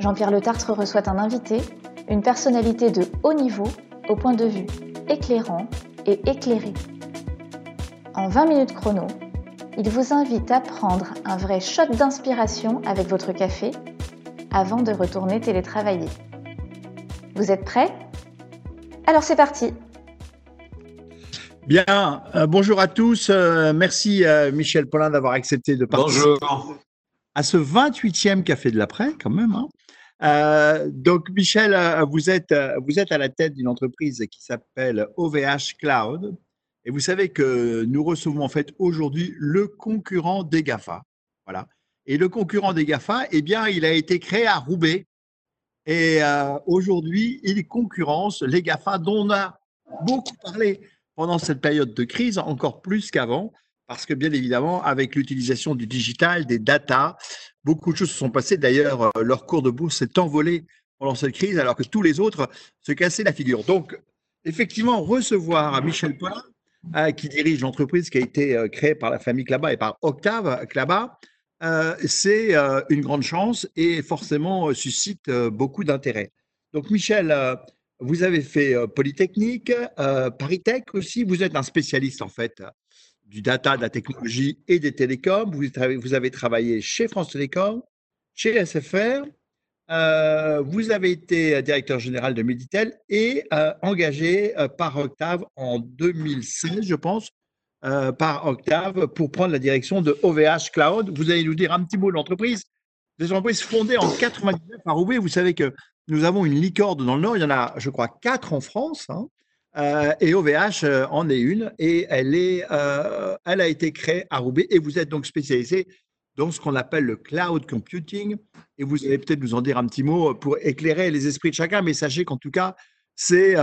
Jean-Pierre Le Tartre reçoit un invité, une personnalité de haut niveau au point de vue éclairant et éclairé. En 20 minutes chrono, il vous invite à prendre un vrai shot d'inspiration avec votre café avant de retourner télétravailler. Vous êtes prêts? Alors c'est parti Bien, euh, bonjour à tous. Euh, merci euh, Michel Paulin d'avoir accepté de participer bonjour. À ce 28e Café de l'après quand même. Hein. donc Michel, vous êtes, vous êtes à la tête d'une entreprise qui s'appelle OVH Cloud. Et vous savez que nous recevons en fait aujourd'hui le concurrent des GAFA. Voilà. Et le concurrent des GAFA, eh bien, il a été créé à Roubaix. Et aujourd'hui, il concurrence les GAFA dont on a beaucoup parlé pendant cette période de crise, encore plus qu'avant, parce que bien évidemment, avec l'utilisation du digital, des data, beaucoup de choses se sont passées. D'ailleurs, euh, leur cours de bourse s'est envolé pendant cette crise, alors que tous les autres se cassaient la figure. Donc, effectivement, recevoir Michel Paulin, euh, qui dirige l'entreprise qui a été euh, créée par la famille Clabat et par Octave Clabat, c'est une grande chance et forcément suscite beaucoup d'intérêt. Donc, Michel, vous avez fait Polytechnique, Paritech aussi. Vous êtes un spécialiste en fait du data, de la technologie et des télécoms. Vous, avez travaillé chez France Télécom, chez SFR. vous avez été directeur général de Meditel et engagé par Octave en 2016, je pense, par Octave pour prendre la direction de OVH Cloud. Vous allez nous dire un petit mot de l'entreprise. Des entreprises fondées en 99 par Roubaix. Vous savez que nous avons une licorne dans le Nord. Il y en a, je crois, quatre en France. Hein. Euh, et OVH euh, en est une. Et elle, est, euh, elle a été créée à Roubaix. Et vous êtes donc spécialisé dans ce qu'on appelle le cloud computing. Et vous allez peut-être nous en dire un petit mot pour éclairer les esprits de chacun. Mais sachez qu'en tout cas, c'est,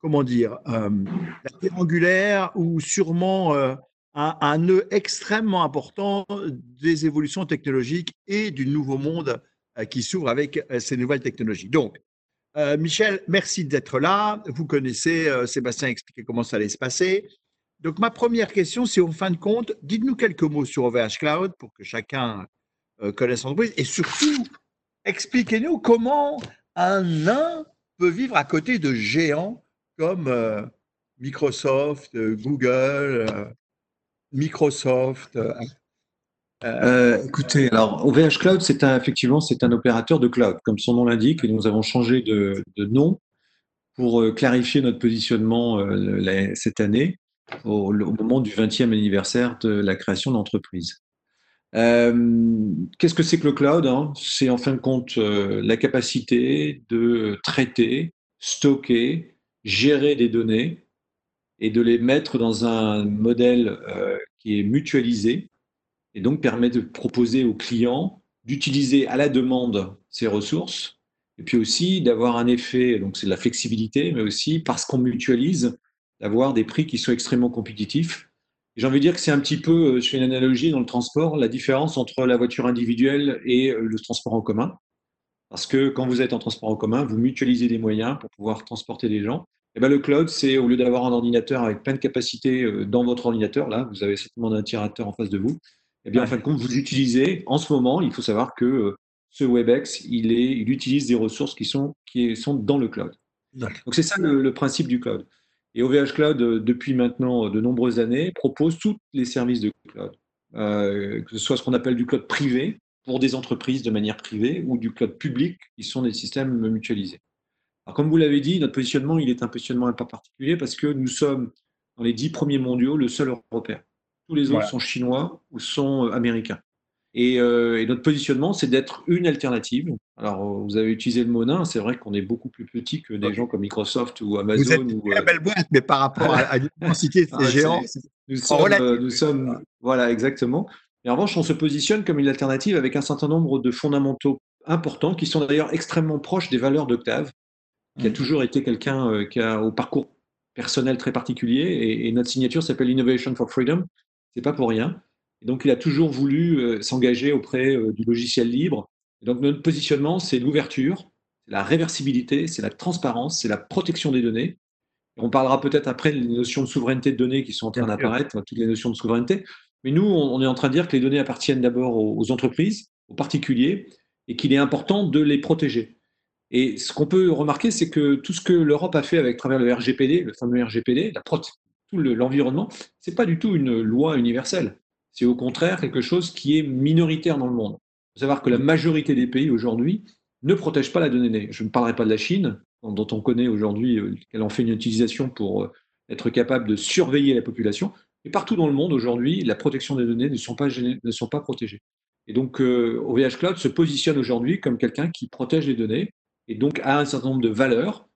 comment dire, la pierre angulaire ou sûrement un, un nœud extrêmement important des évolutions technologiques et du nouveau monde qui s'ouvre avec ces nouvelles technologies. Donc, euh, Michel, merci d'être là. Vous connaissez, Sébastien a expliqué comment ça allait se passer. Donc, ma première question, c'est en fin de compte, dites-nous quelques mots sur OVH Cloud pour que chacun connaisse l'entreprise et surtout, expliquez-nous comment un nain peut vivre à côté de géants comme Microsoft, Google, Microsoft, euh, écoutez, alors OVH Cloud, c'est effectivement c'est un opérateur de cloud, comme son nom l'indique, et nous avons changé de, nom pour euh, clarifier notre positionnement euh, cette année, au, moment du 20e anniversaire de la création de l'entreprise. Qu'est-ce que c'est que le cloud hein? C'est en fin de compte la capacité de traiter, stocker, gérer des données et de les mettre dans un modèle qui est mutualisé et donc permet de proposer aux clients d'utiliser à la demande ces ressources et puis aussi d'avoir un effet, donc c'est de la flexibilité, mais aussi parce qu'on mutualise, d'avoir des prix qui sont extrêmement compétitifs. J'ai envie de dire que c'est un petit peu, euh, je fais une analogie dans le transport, la différence entre la voiture individuelle et euh, le transport en commun. Parce que quand vous êtes en transport en commun, vous mutualisez des moyens pour pouvoir transporter des gens. Et bien le cloud, c'est au lieu d'avoir un ordinateur avec plein de capacités euh, dans votre ordinateur, là, vous avez certainement un tirateur en face de vous, eh bien, en fin de compte, vous utilisez, en ce moment, il faut savoir que euh, ce WebEx, il, est, il utilise des ressources qui sont, qui sont dans le cloud. Donc, c'est ça le, principe du cloud. Et OVH Cloud, euh, depuis maintenant de nombreuses années, propose tous les services de cloud, euh, que ce soit ce qu'on appelle du cloud privé pour des entreprises de manière privée ou du cloud public qui sont des systèmes mutualisés. Alors, comme vous l'avez dit, notre positionnement, il est un positionnement un peu particulier parce que nous sommes dans les dix premiers mondiaux le seul européen. Tous les autres sont chinois ou sont euh, américains. Euh, et, notre positionnement, c'est d'être une alternative. Alors, euh, vous avez utilisé le mot nain, c'est vrai qu'on est beaucoup plus petit que des gens comme Microsoft ou Amazon. Vous êtes une très belle boîte, mais par rapport à, l'immensité de ces ah, géants, nous sommes, nous sommes, voilà, exactement. Mais en revanche, on se positionne comme une alternative avec un certain nombre de fondamentaux importants qui sont d'ailleurs extrêmement proches des valeurs d'Octave, qui a mmh. toujours été quelqu'un qui a au parcours personnel très particulier et, notre signature s'appelle Innovation for Freedom. C'est pas pour rien. Et donc, il a toujours voulu s'engager auprès du logiciel libre. donc, notre positionnement, c'est l'ouverture, la réversibilité, c'est la transparence, c'est la protection des données. On parlera peut-être après des notions de souveraineté de données qui sont en train d'apparaître, toutes les notions de souveraineté. Mais nous, on est en train de dire que les données appartiennent d'abord aux entreprises, aux particuliers, et qu'il est important de les protéger. Et ce qu'on peut remarquer, c'est que tout ce que l'Europe a fait avec travers le RGPD, le fameux RGPD, la tout l'environnement, ce n'est pas du tout une loi universelle. C'est au contraire quelque chose qui est minoritaire dans le monde. Il faut savoir que la majorité des pays aujourd'hui ne protègent pas la donnée. Je ne parlerai pas de la Chine, dont on connaît aujourd'hui euh, qu'elle en fait une utilisation pour euh, être capable de surveiller la population. Mais partout dans le monde aujourd'hui, la protection des données ne sont pas, ne sont pas protégées. Et donc, euh, OVH Cloud se positionne aujourd'hui comme quelqu'un qui protège les données et donc a un certain nombre de valeurs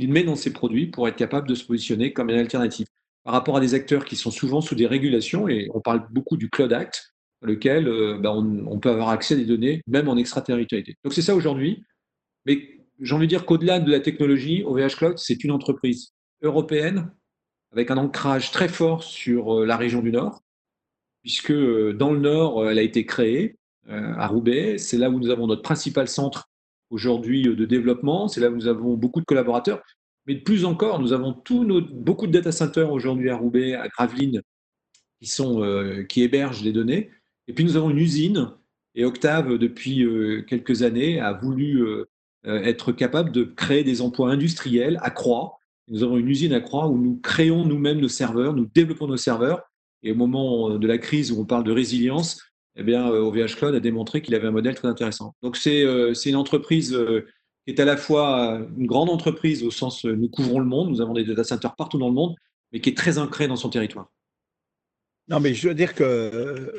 qu'il met dans ses produits pour être capable de se positionner comme une alternative. Par rapport à des acteurs qui sont souvent sous des régulations, et on parle beaucoup du Cloud Act, dans lequel ben, on, on, peut avoir accès à des données même en extraterritorialité. Donc c'est ça aujourd'hui. Mais j'ai envie de dire qu'au-delà de la technologie, OVH Cloud, c'est une entreprise européenne avec un ancrage très fort sur euh, la région du Nord, puisque euh, dans le Nord, euh, elle a été créée à Roubaix. C'est là où nous avons notre principal centre aujourd'hui de développement. C'est là où nous avons beaucoup de collaborateurs. Mais de plus encore, nous avons beaucoup de data centers aujourd'hui à Roubaix, à Gravelines, qui, qui hébergent les données. Et puis nous avons une usine. Et Octave, depuis quelques années, a voulu euh, être capable de créer des emplois industriels à Croix. Nous avons une usine à Croix où nous créons nous-mêmes nos serveurs, nous développons nos serveurs. Et au moment de la crise où on parle de résilience, eh bien, OVH euh, Cloud a démontré qu'il avait un modèle très intéressant. Donc, c'est euh, une entreprise qui est à la fois une grande entreprise au sens nous couvrons le monde, nous avons des data centers partout dans le monde, mais qui est très ancrée dans son territoire. Non, mais je veux dire que,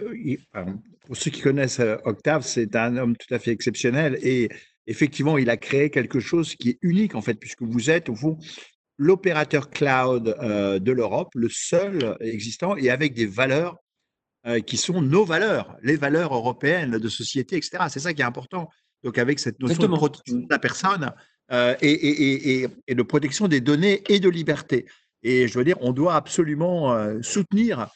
pour ceux qui connaissent Octave, c'est un homme tout à fait exceptionnel et effectivement, il a créé quelque chose qui est unique, en fait, puisque vous êtes, au fond, l'opérateur cloud euh, de l'Europe, le seul existant, et avec des valeurs euh, qui sont nos valeurs, les valeurs européennes de société, etc. C'est ça qui est important. Donc, avec cette notion de protection de la personne euh, et, de protection des données et de liberté. Et je veux dire, on doit absolument soutenir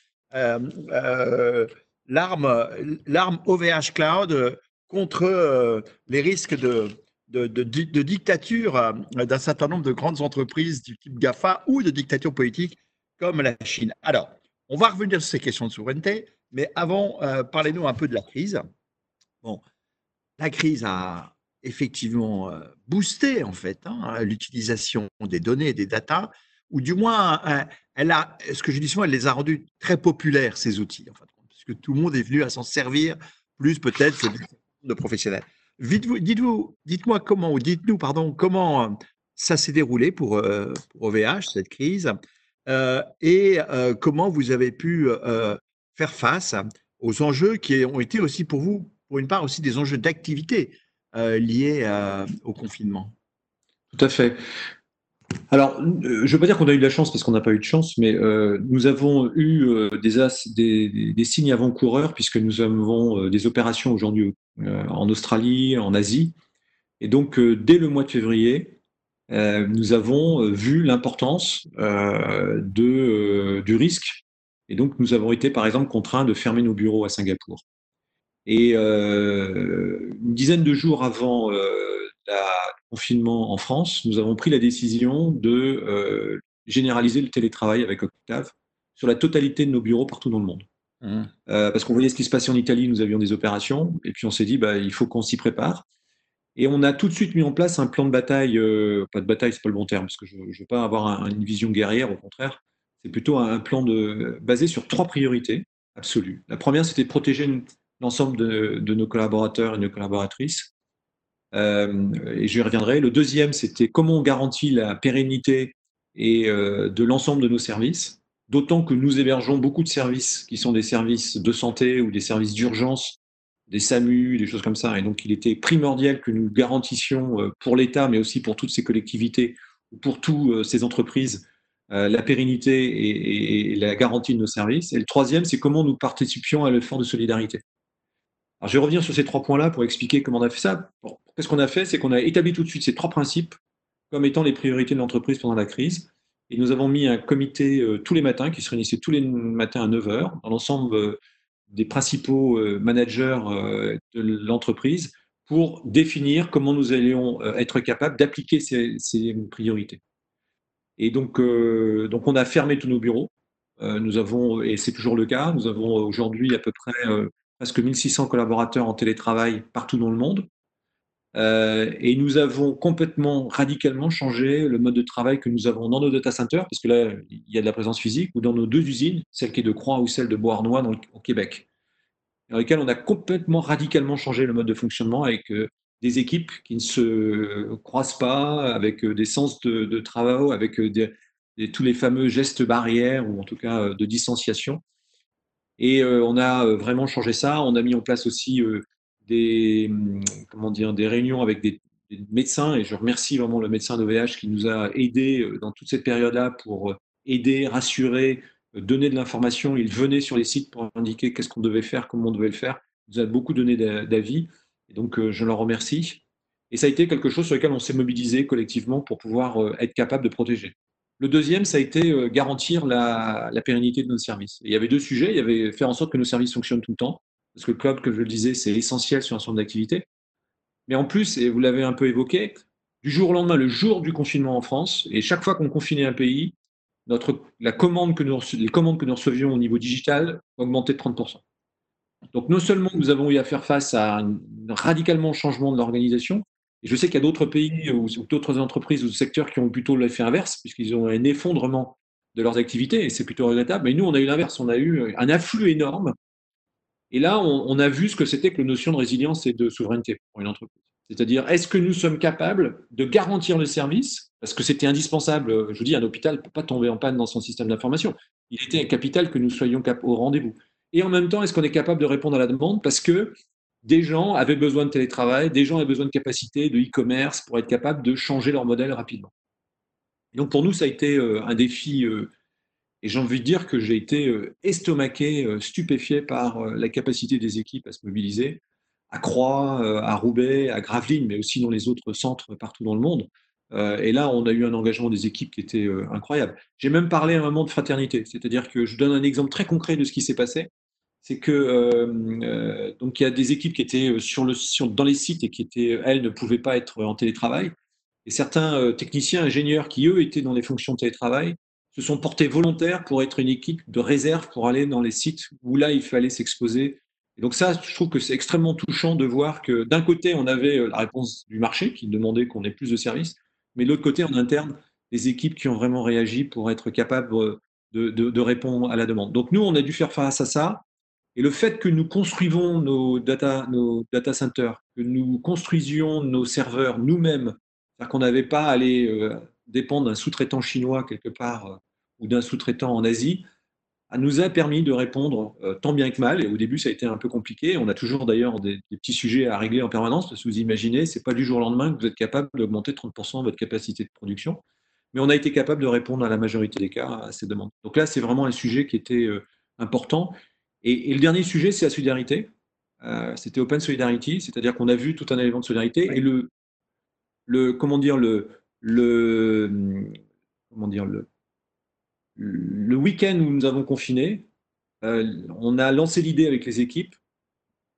l'arme OVH Cloud contre euh, les risques de, de, dictature euh, d'un certain nombre de grandes entreprises du type GAFA ou de dictature politique comme la Chine. Alors, on va revenir sur ces questions de souveraineté, mais avant, euh, parlez-nous un peu de la crise. Bon, la crise a effectivement boosté en fait hein, l'utilisation des données des datas, ou du moins, elle a, ce que je dis souvent, elle les a rendus très populaires ces outils, puisque tout le monde est venu à s'en servir plus peut-être de professionnels. Dites-vous, dites-moi comment, ou dites-nous, pardon, comment euh, ça s'est déroulé pour, euh, OVH, cette crise, euh, et comment vous avez pu faire face aux enjeux qui ont été aussi pour vous, pour une part aussi des enjeux d'activité liés au confinement. Tout à fait. Alors, euh, je ne veux pas dire qu'on a eu de la chance parce qu'on n'a pas eu de chance, mais euh, nous avons eu euh, des, signes avant-coureurs puisque nous avons des opérations aujourd'hui en Australie, en Asie. Et donc, dès le mois de février, nous avons vu l'importance du risque. Et donc, nous avons été, par exemple, contraints de fermer nos bureaux à Singapour. Et une dizaine de jours avant le confinement en France, nous avons pris la décision de euh, généraliser le télétravail avec Octave sur la totalité de nos bureaux partout dans le monde. Mmh. Euh, parce qu'on voyait ce qui se passait en Italie, nous avions des opérations, et puis on s'est dit, bah, il faut qu'on s'y prépare. Et on a tout de suite mis en place un plan de bataille, euh, pas de bataille, c'est pas le bon terme, parce que je ne veux pas avoir une vision guerrière, au contraire. C'est plutôt un plan basé sur trois priorités absolues. La première, c'était de protéger l'ensemble de, nos collaborateurs et nos collaboratrices. Euh, et j'y reviendrai. Le deuxième, c'était comment on garantit la pérennité et euh, de l'ensemble de nos services, d'autant que nous hébergeons beaucoup de services qui sont des services de santé ou des services d'urgence, des SAMU, des choses comme ça. Et donc, il était primordial que nous garantissions euh, pour l'État, mais aussi pour toutes ces collectivités ou pour toutes ces entreprises, la pérennité et, la garantie de nos services. Et le troisième, c'est comment nous participions à l'effort de solidarité. Je vais revenir sur ces trois points-là pour expliquer comment on a fait ça. Qu'est-ce qu'on a fait? C'est qu'on a établi tout de suite ces trois principes comme étant les priorités de l'entreprise pendant la crise. Et nous avons mis un comité euh, tous les matins qui se réunissait tous les matins à 9h dans l'ensemble euh, des principaux euh, managers de l'entreprise pour définir comment nous allions être capables d'appliquer ces, priorités. Et donc, donc, on a fermé tous nos bureaux. nous avons, et c'est toujours le cas, nous avons aujourd'hui à peu près presque 1600 collaborateurs en télétravail partout dans le monde. Euh, et nous avons complètement, radicalement changé le mode de travail que nous avons dans nos data centers, parce que là, il y a de la présence physique, ou dans nos deux usines, celle qui est de Croix ou celle de Beauharnois dans au Québec, dans lesquelles on a complètement, radicalement changé le mode de fonctionnement avec euh, des équipes qui ne se croisent pas, avec euh, des sens de, travail, avec tous les fameux gestes barrières, ou en tout cas de distanciation. Et on a vraiment changé ça. On a mis en place aussi des, hum, comment dire, des réunions avec des, médecins, et je remercie vraiment le médecin d'OVH qui nous a aidés euh, dans toute cette période-là pour euh, aider, rassurer, euh, donner de l'information. Il venait sur les sites pour indiquer qu'est-ce qu'on devait faire, comment on devait le faire. Il nous a beaucoup donné d'avis, donc je leur remercie. Et ça a été quelque chose sur lequel on s'est mobilisé collectivement pour pouvoir être capable de protéger. Le deuxième, ça a été garantir la, pérennité de nos services. il y avait deux sujets. Il y avait faire en sorte que nos services fonctionnent tout le temps, parce que le cloud, comme je le disais, c'est essentiel sur un nombre d'activités. Mais en plus, et vous l'avez un peu évoqué, du jour au lendemain, le jour du confinement en France, et chaque fois qu'on confinait un pays, les commandes que nous recevions au niveau digital augmentaient de 30%. Donc non seulement nous avons eu à faire face à un radicalement changement de l'organisation, et je sais qu'il y a d'autres pays ou, d'autres entreprises ou secteurs qui ont plutôt l'effet inverse, puisqu'ils ont un effondrement de leurs activités, et c'est plutôt regrettable, mais nous, on a eu l'inverse, on a eu un afflux énorme et là, on, a vu ce que c'était que la notion de résilience et de souveraineté pour une entreprise. C'est-à-dire, est-ce que nous sommes capables de garantir le service? Parce que c'était indispensable. Je vous dis, un hôpital ne peut pas tomber en panne dans son système d'information. Il était capital que nous soyons au rendez-vous. Et en même temps, est-ce qu'on est capable de répondre à la demande? Parce que des gens avaient besoin de télétravail, des gens avaient besoin de capacité, de e-commerce pour être capables de changer leur modèle rapidement. Et donc pour nous, ça a été euh, un défi euh, et j'ai envie de dire que j'ai été euh, estomaqué, stupéfié par la capacité des équipes à se mobiliser à Croix, à Roubaix, à Gravelines, mais aussi dans les autres centres partout dans le monde. Et là, on a eu un engagement des équipes qui était incroyable. J'ai même parlé à un moment de fraternité, c'est-à-dire que je donne un exemple très concret de ce qui s'est passé. C'est que donc il y a des équipes qui étaient sur le, dans les sites et qui étaient, elles, ne pouvaient pas être en télétravail. Et certains techniciens, ingénieurs qui, eux, étaient dans les fonctions de télétravail, se sont portés volontaires pour être une équipe de réserve pour aller dans les sites où là, il fallait s'exposer. Et donc ça, je trouve que c'est extrêmement touchant de voir que d'un côté, on avait euh, la réponse du marché qui demandait qu'on ait plus de services, mais de l'autre côté, en interne, des équipes qui ont vraiment réagi pour être capables euh, de, de, répondre à la demande. Donc nous, on a dû faire face à ça. Et le fait que nous construisons nos data, centers, que nous construisions nos serveurs nous-mêmes, c'est-à-dire qu'on n'avait pas à aller euh, dépendre d'un sous-traitant chinois quelque part ou d'un sous-traitant en Asie, nous a permis de répondre euh, tant bien que mal. Et au début, ça a été un peu compliqué. On a toujours d'ailleurs des, petits sujets à régler en permanence, parce que vous imaginez, ce n'est pas du jour au lendemain que vous êtes capable d'augmenter 30% votre capacité de production. Mais on a été capable de répondre à la majorité des cas à ces demandes. Donc là, c'est vraiment un sujet qui était euh, important. Et, le dernier sujet, c'est la solidarité. Euh, c'était Open Solidarity, c'est-à-dire qu'on a vu tout un élément de solidarité. Et le, le, comment dire, le, le, comment dire, le, le week-end où nous avons confiné, euh, on a lancé l'idée avec les équipes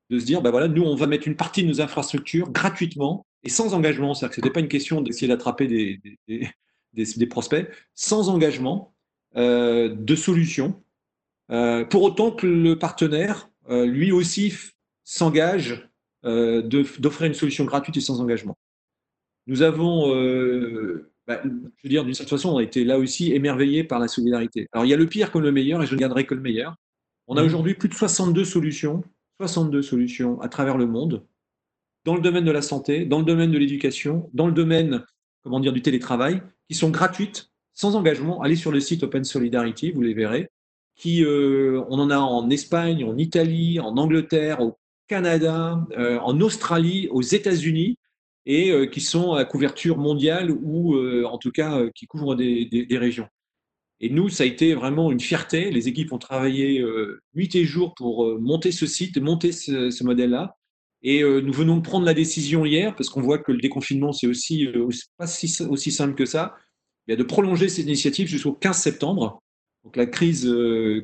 de se dire, bah voilà, nous, on va mettre une partie de nos infrastructures gratuitement et sans engagement. C'est-à-dire que ce n'était pas une question d'essayer d'attraper des, des, prospects, sans engagement euh, de solutions, euh, pour autant que le partenaire, lui aussi, s'engage d'offrir une solution gratuite et sans engagement. Nous avons bah, je veux dire, d'une certaine façon, on a été là aussi émerveillés par la solidarité. Alors, il y a le pire comme le meilleur, et je ne garderai que le meilleur. On a mmh. aujourd'hui plus de 62 solutions, 62 solutions à travers le monde, dans le domaine de la santé, dans le domaine de l'éducation, dans le domaine, comment dire, du télétravail, qui sont gratuites, sans engagement. Allez sur le site Open Solidarity, vous les verrez. Qui, euh, on en a en Espagne, en Italie, en Angleterre, au Canada, euh, en Australie, aux États-Unis et euh, qui sont à couverture mondiale ou en tout cas qui couvrent des, régions. Et nous, ça a été vraiment une fierté. Les équipes ont travaillé nuit et jour pour monter ce site, monter ce, modèle-là. Et nous venons de prendre la décision hier, parce qu'on voit que le déconfinement, c'est aussi pas aussi simple que ça, a de prolonger cette initiative jusqu'au 15 septembre. Donc la crise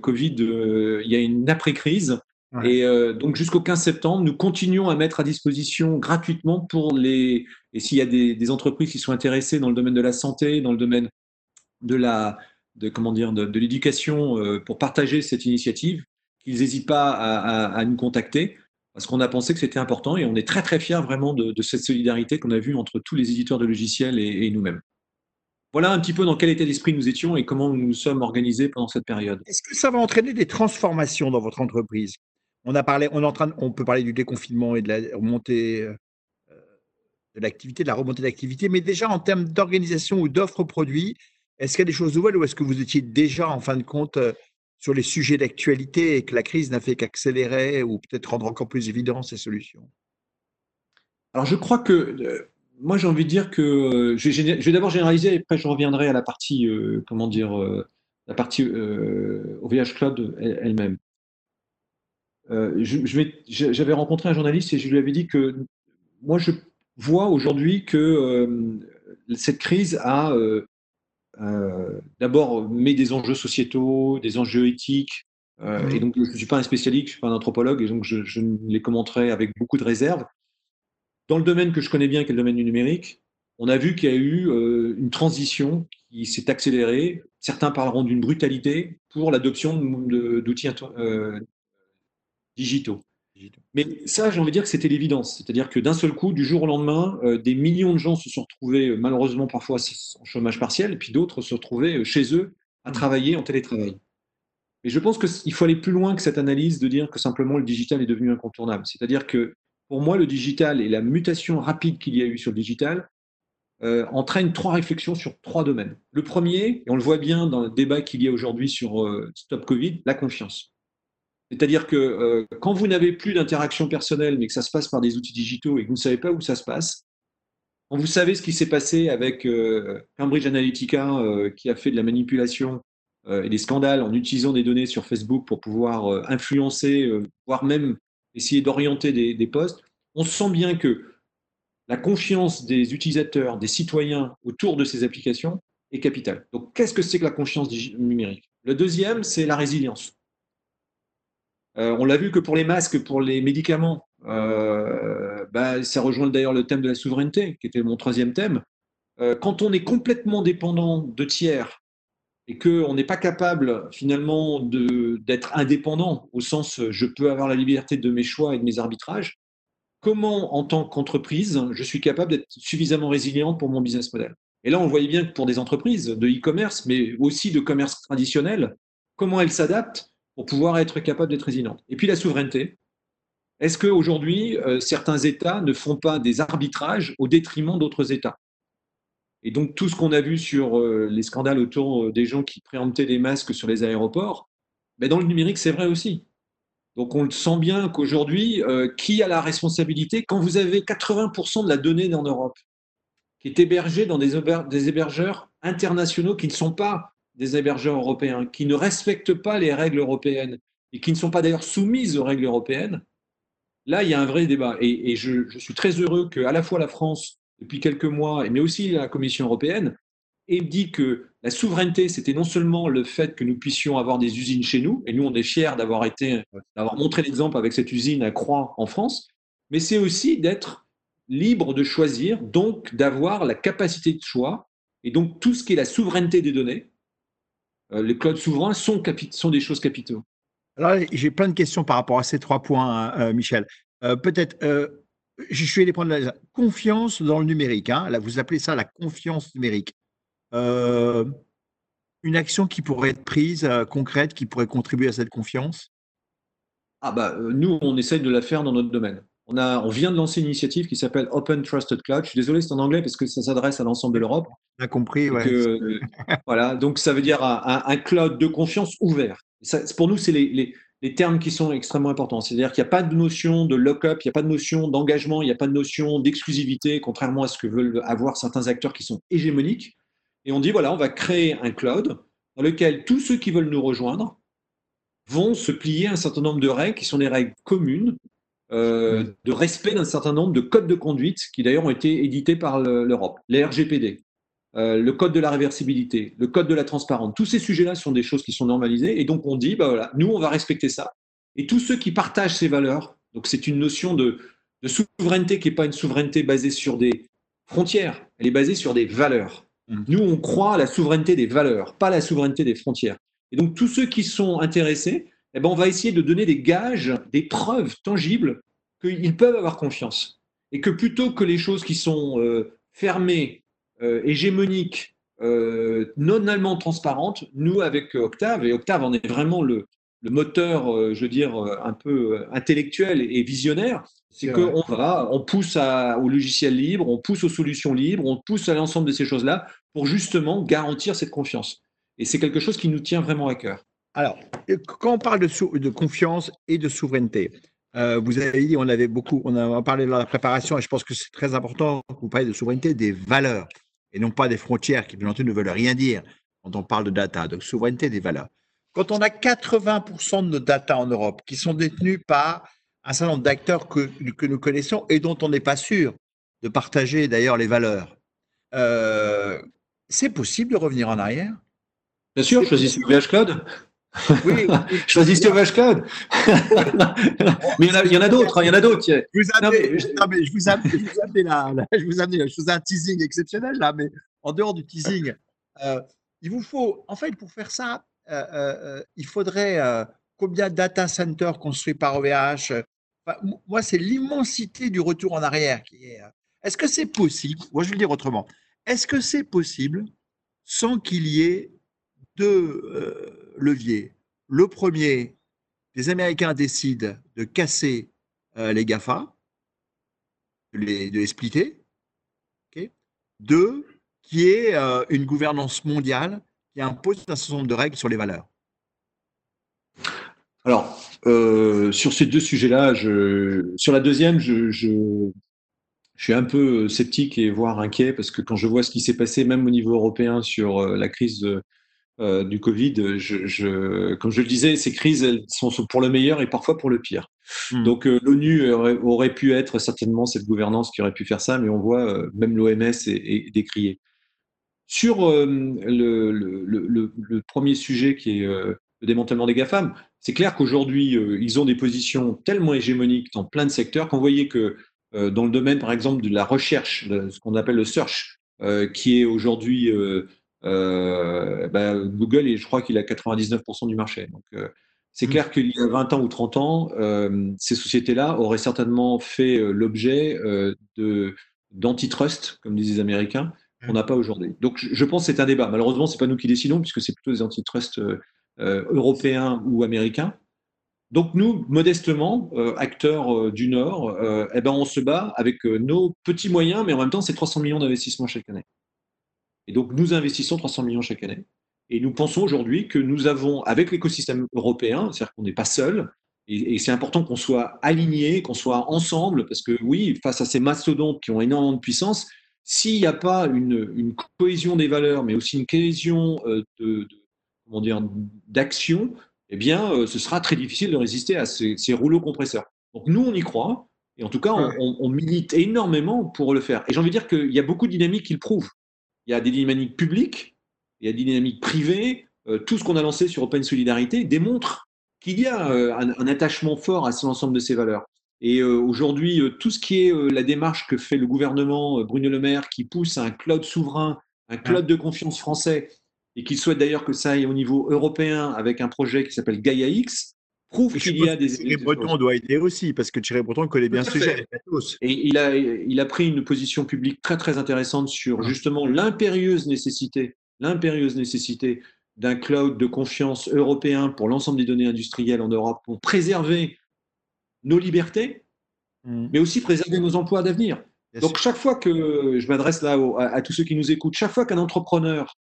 Covid, il y a une après-crise. Et donc jusqu'au 15 septembre, nous continuons à mettre à disposition gratuitement pour les et s'il y a des, entreprises qui sont intéressées dans le domaine de la santé, dans le domaine de la de comment dire de, l'éducation pour partager cette initiative, qu'ils n'hésitent pas à, nous contacter parce qu'on a pensé que c'était important et on est très très fiers vraiment de, cette solidarité qu'on a vue entre tous les éditeurs de logiciels et, nous-mêmes. Voilà un petit peu dans quel état d'esprit nous étions et comment nous nous sommes organisés pendant cette période. Est-ce que ça va entraîner des transformations dans votre entreprise? On a parlé, on est en train, on peut parler du déconfinement et de la remontée euh, de l'activité, de la remontée d'activité, mais déjà en termes d'organisation ou d'offres produits, est-ce qu'il y a des choses nouvelles ou est-ce que vous étiez déjà en fin de compte euh, sur les sujets d'actualité et que la crise n'a fait qu'accélérer ou peut-être rendre encore plus évident ces solutions? Alors je crois que euh, moi j'ai envie de dire que je vais, d'abord généraliser et après je reviendrai à la partie comment dire la partie OVH Cloud elle-même. Euh, j'avais rencontré un journaliste et je lui avais dit que moi, je vois aujourd'hui que euh, cette crise a euh, d'abord mis des enjeux sociétaux, des enjeux éthiques. Mmh. Et donc, je ne suis pas un spécialiste, je ne suis pas un anthropologue, et donc je, je, les commenterai avec beaucoup de réserve. Dans le domaine que je connais bien, qui est le domaine du numérique, on a vu qu'il y a eu une transition qui s'est accélérée. Certains parleront d'une brutalité pour l'adoption d'outils digitaux. Mais ça, j'ai envie de dire que c'était l'évidence. C'est-à-dire que d'un seul coup, du jour au lendemain, euh, des millions de gens se sont retrouvés, euh, malheureusement parfois en chômage partiel, et puis d'autres se retrouvaient euh, chez eux à mmh. travailler en télétravail. Et je pense qu'il faut aller plus loin que cette analyse de dire que simplement le digital est devenu incontournable. C'est-à-dire que pour moi, le digital et la mutation rapide qu'il y a eu sur le digital euh, entraînent trois réflexions sur trois domaines. Le premier, et on le voit bien dans le débat qu'il y a aujourd'hui sur Stop Covid, la confiance. C'est-à-dire que euh, quand vous n'avez plus d'interaction personnelle, mais que ça se passe par des outils digitaux et que vous ne savez pas où ça se passe, quand vous savez ce qui s'est passé avec euh, Cambridge Analytica, euh, qui a fait de la manipulation et des scandales en utilisant des données sur Facebook pour pouvoir influencer, voire même essayer d'orienter des, posts, on sent bien que la confiance des utilisateurs, des citoyens autour de ces applications est capitale. Donc, qu'est-ce que c'est que la confiance numérique? Le deuxième, c'est la résilience. Euh, on l'a vu que pour les masques, pour les médicaments, euh, bah, ça rejoint d'ailleurs le thème de la souveraineté, qui était mon troisième thème. Euh, quand on est complètement dépendant de tiers et qu'on n'est pas capable finalement d'être indépendant, au sens je peux avoir la liberté de mes choix et de mes arbitrages, comment en tant qu'entreprise je suis capable d'être suffisamment résilient pour mon business model? Et là, on voyait bien que pour des entreprises de e-commerce, mais aussi de commerce traditionnel, comment elles s'adaptent pour pouvoir être capable d'être résilient. Et puis la souveraineté. Est-ce qu'aujourd'hui, euh, certains États ne font pas des arbitrages au détriment d'autres États? Et donc tout ce qu'on a vu sur euh, les scandales autour euh, des gens qui préemptaient des masques sur les aéroports, ben, dans le numérique, c'est vrai aussi. Donc on le sent bien qu'aujourd'hui, qui a la responsabilité quand vous avez 80% de la donnée en Europe qui est hébergée dans des hébergeurs internationaux qui ne sont pas des hébergeurs européens qui ne respectent pas les règles européennes et qui ne sont pas d'ailleurs soumises aux règles européennes, là, il y a un vrai débat. Et, je, suis très heureux qu'à la fois la France, depuis quelques mois, mais aussi la Commission européenne, ait dit que la souveraineté, c'était non seulement le fait que nous puissions avoir des usines chez nous, et nous, on est fiers d'avoir été, d'avoir montré l'exemple avec cette usine à Croix en France, mais c'est aussi d'être libre de choisir, donc d'avoir la capacité de choix, et donc tout ce qui est la souveraineté des données, euh, les clouds souverains sont, sont des choses capitaux. Alors, j'ai plein de questions par rapport à ces trois points, hein, euh, Michel. Euh, peut-être, je suis allé prendre la confiance dans le numérique. Hein. là, vous appelez ça la confiance numérique. une action qui pourrait être prise, concrète, qui pourrait contribuer à cette confiance? Ah bah, Nous, on essaye de la faire dans notre domaine. On, a, on vient de lancer une initiative qui s'appelle Open Trusted Cloud. Je suis désolé, c'est en anglais parce que ça s'adresse à l'ensemble de l'Europe. On a compris, ouais. Euh, voilà, donc ça veut dire un, cloud de confiance ouvert. Ça, pour nous, c'est les, les, termes qui sont extrêmement importants. C'est-à-dire qu'il n'y a pas de notion de lock-up, il n'y a pas de notion d'engagement, il n'y a pas de notion d'exclusivité, contrairement à ce que veulent avoir certains acteurs qui sont hégémoniques. Et on dit, voilà, on va créer un cloud dans lequel tous ceux qui veulent nous rejoindre vont se plier à un certain nombre de règles qui sont des règles communes euh, de respect d'un certain nombre de codes de conduite qui d'ailleurs ont été édités par l'Europe, les RGPD, euh, le code de la réversibilité, le code de la transparence. Tous ces sujets-là sont des choses qui sont normalisées et donc on dit, bah voilà, nous on va respecter ça. Et tous ceux qui partagent ces valeurs, donc c'est une notion de, de souveraineté qui n'est pas une souveraineté basée sur des frontières, elle est basée sur des valeurs. Mmh. Nous, on croit à la souveraineté des valeurs, pas à la souveraineté des frontières. Et donc, tous ceux qui sont intéressés, eh ben, on va essayer de donner des gages, des preuves tangibles qu'ils peuvent avoir confiance. Et que plutôt que les choses qui sont euh, fermées, euh, hégémoniques, euh, non allemand transparentes, nous, avec Octave, et Octave en est vraiment le, le moteur, je veux dire, un peu intellectuel et visionnaire, c'est qu'on va, on pousse au logiciel libre, on pousse aux solutions libres, on pousse à l'ensemble de ces choses-là pour justement garantir cette confiance. Et c'est quelque chose qui nous tient vraiment à cœur. Alors, quand on parle de, de confiance et de souveraineté, euh, vous avez dit, on avait beaucoup, on a parlé de la préparation, et je pense que c'est très important que vous parlez de souveraineté des valeurs, et non pas des frontières qui, bien entendu, ne veulent rien dire quand on parle de data, donc souveraineté des valeurs. Quand on a 80% de nos data en Europe qui sont détenus par un certain nombre d'acteurs que, que, nous connaissons et dont on n'est pas sûr de partager d'ailleurs les valeurs, euh, c'est possible de revenir en arrière? Bien sûr, choisissez VH Cloud. Oui, choisissez VH Cloud. mais il y en a, d'autres, hein, il y en a d'autres. Je vous amène, je, vous amène, je vous là, je vous je un teasing exceptionnel là, mais en dehors du teasing, euh, il vous faut, en fait, pour faire ça, euh, euh, il faudrait combien de data centers construits par OVH Moi, c'est l'immensité du retour en arrière qui est. Est-ce que c'est possible Moi, je vais le dire autrement. Est-ce que c'est possible sans qu'il y ait deux leviers. Le premier, les Américains décident de casser euh, les GAFA, de les, splitter. Deux, qui est euh, une gouvernance mondiale qui impose un certain nombre de règles sur les valeurs. Alors, sur ces deux sujets-là, sur la deuxième, je, je, suis un peu sceptique et voire inquiet parce que quand je vois ce qui s'est passé, même au niveau européen, sur la crise de, euh, du Covid, je, comme je le disais, ces crises elles sont pour le meilleur et parfois pour le pire. Hmm. Donc euh, l'ONU aurait, pu être certainement cette gouvernance qui aurait pu faire ça, mais on voit euh, même l'OMS est, décrié. Sur le, premier sujet qui est le démantèlement des GAFAM, c'est clair qu'aujourd'hui, ils ont des positions tellement hégémoniques dans plein de secteurs qu'on voyait que dans le domaine, par exemple, de la recherche, de ce qu'on appelle le search, qui est aujourd'hui euh, bah, Google, et je crois qu'il a 99% du marché. Donc, euh, c'est mmh. clair qu'il y a 20 ans ou 30 ans, euh, ces sociétés-là auraient certainement fait l'objet de d'antitrust, comme disent les Américains, qu'on mmh. n'a pas aujourd'hui. Donc, je pense que c'est un débat. Malheureusement, c'est pas nous qui décidons, puisque c'est plutôt des antitrusts européens ou américains. Donc nous, modestement, acteurs du Nord, eh ben, on se bat avec nos petits moyens, mais en même temps, c'est 300 millions d'investissements chaque année. Et donc, nous investissons 300 millions chaque année. Et nous pensons aujourd'hui que nous avons, avec l'écosystème européen, c'est-à-dire qu'on n'est pas seul, et, c'est important qu'on soit aligné, qu'on soit ensemble, parce que oui, face à ces mastodontes qui ont énormément de puissance, s'il n'y a pas une, cohésion des valeurs, mais aussi une cohésion euh, de, comment dire, d'action, eh bien, euh, ce sera très difficile de résister à ces, rouleaux compresseurs. Donc nous, on y croit, et en tout cas, on, on milite énormément pour le faire. Et j'ai envie de dire qu'il y a beaucoup de dynamiques qui le prouvent il y a des dynamiques publiques, il y a des dynamiques privées. Euh, tout ce qu'on a lancé sur Open Solidarité démontre qu'il y a euh, un, attachement fort à l'ensemble de ces valeurs. Et euh, aujourd'hui, tout ce qui est la démarche que fait le gouvernement Bruno Le Maire, qui pousse à un cloud souverain, un cloud de confiance français, et qui souhaite d'ailleurs que ça aille au niveau européen avec un projet qui s'appelle Gaia X, prouve qu'il y a des. Thierry Breton doit aider aussi, parce que Thierry Breton connaît bien ce sujet. Et il a, il a pris une position publique très très intéressante sur justement l'impérieuse nécessité, l'impérieuse nécessité d'un cloud de confiance européen pour l'ensemble des données industrielles en Europe pour préserver nos libertés, mmh. mais aussi préserver nos emplois d'avenir. Donc chaque fois que je m'adresse là à, tous ceux qui nous écoutent, chaque fois qu'un entrepreneur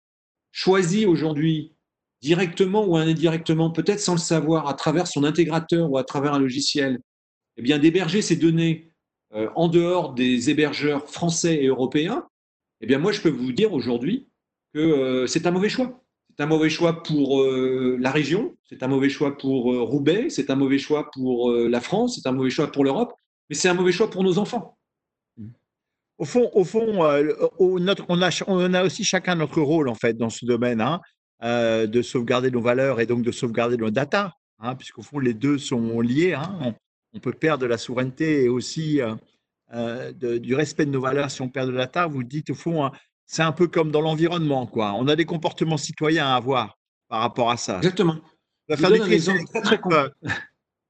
choisit aujourd'hui directement ou indirectement, peut-être sans le savoir, à travers son intégrateur ou à travers un logiciel, eh bien d'héberger ces données euh, en dehors des hébergeurs français et européens, eh bien moi je peux vous dire aujourd'hui que euh, c'est un mauvais choix. C'est un mauvais choix pour la région, c'est un mauvais choix pour Roubaix, c'est un mauvais choix pour la France, c'est un mauvais choix pour l'Europe, mais c'est un mauvais choix pour nos enfants. Au fond, au fond notre, on, a, on, a, aussi chacun notre rôle en fait dans ce domaine, hein, de sauvegarder nos valeurs et donc de sauvegarder nos data, hein, puisqu'au fond les deux sont liés. Hein. On, peut perdre de la souveraineté et aussi du respect de nos valeurs si on perd de la data. Vous dites au fond, c'est un peu comme dans l'environnement, quoi. On a des comportements citoyens à avoir par rapport à ça. Exactement. On doit, faire du tri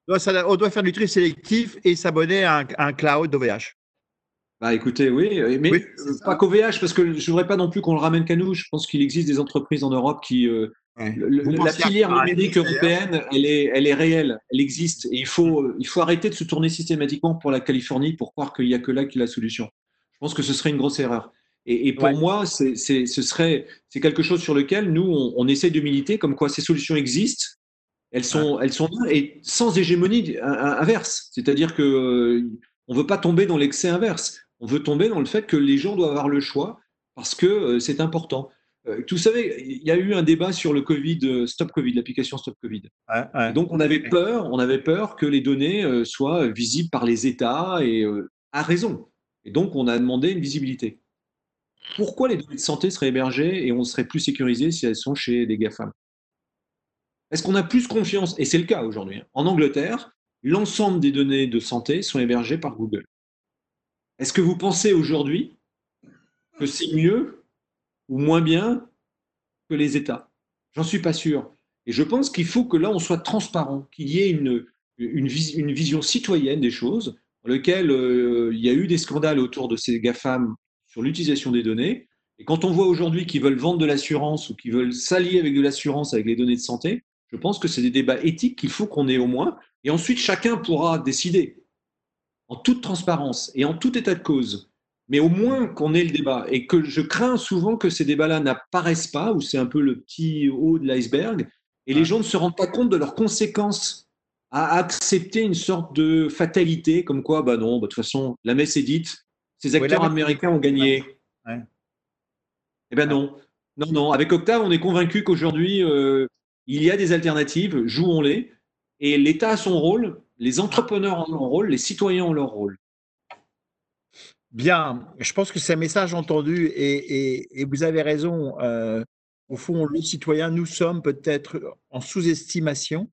on doit faire du tri sélectif et s'abonner à, un cloud d'OVH. Bah écoutez, oui, mais pas qu'OVH, parce que je ne voudrais pas non plus qu'on le ramène qu'à nous. Je pense qu'il existe des entreprises en Europe qui. Euh, la filière numérique européenne, elle est, elle est réelle, elle existe. Et il faut, il faut arrêter de se tourner systématiquement pour la Californie pour croire qu'il n'y a que là qui est la solution. Je pense que ce serait une grosse erreur. Et, pour moi, c'est, ce serait, c'est quelque chose sur lequel nous, on, on essaie de militer, comme quoi ces solutions existent, elles sont, elles sont là et sans hégémonie inverse. C'est-à-dire que euh, on veut pas tomber dans l'excès inverse. On veut tomber dans le fait que les gens doivent avoir le choix parce que euh, c'est important. Euh, vous savez, il y a eu un débat sur le Covid, Stop Covid, l'application Stop Covid. Donc on avait peur, on avait peur que les données soient visibles par les États et à raison. Et donc on a demandé une visibilité pourquoi les données de santé seraient hébergées et on serait plus sécurisé si elles sont chez des GAFAM? Est-ce qu'on a plus confiance Et c'est le cas aujourd'hui. Hein. En Angleterre, l'ensemble des données de santé sont hébergées par Google. Est-ce que vous pensez aujourd'hui que c'est mieux ou moins bien que les États? J'en suis pas sûr. Et je pense qu'il faut que là, on soit transparent, qu'il y ait une, vision citoyenne des choses, dans lequel euh, il y a eu des scandales autour de ces GAFAM sur l'utilisation des données. Et quand on voit aujourd'hui qu'ils veulent vendre de l'assurance ou qu'ils veulent s'allier avec de l'assurance avec les données de santé, je pense que c'est des débats éthiques qu'il faut qu'on ait au moins. Et ensuite, chacun pourra décider en toute transparence et en tout état de cause. Mais au moins qu'on ait le débat. Et que je crains souvent que ces débats-là n'apparaissent pas, ou c'est un peu le petit haut de l'iceberg, et les gens ne se rendent pas compte de leurs conséquences à accepter une sorte de fatalité, comme quoi, bah non, bah, de toute façon, la messe est dite, ces acteurs américains ont gagné. Eh bien non. Non, non. Avec Octave, on est convaincu qu'aujourd'hui, euh, il y a des alternatives, jouons-les. Et l'État a son rôle, les entrepreneurs ont leur rôle, les citoyens ont leur rôle. Bien, je pense que c'est un message entendu et, vous avez raison. Euh, au fond, le citoyen, nous sommes peut-être en sous-estimation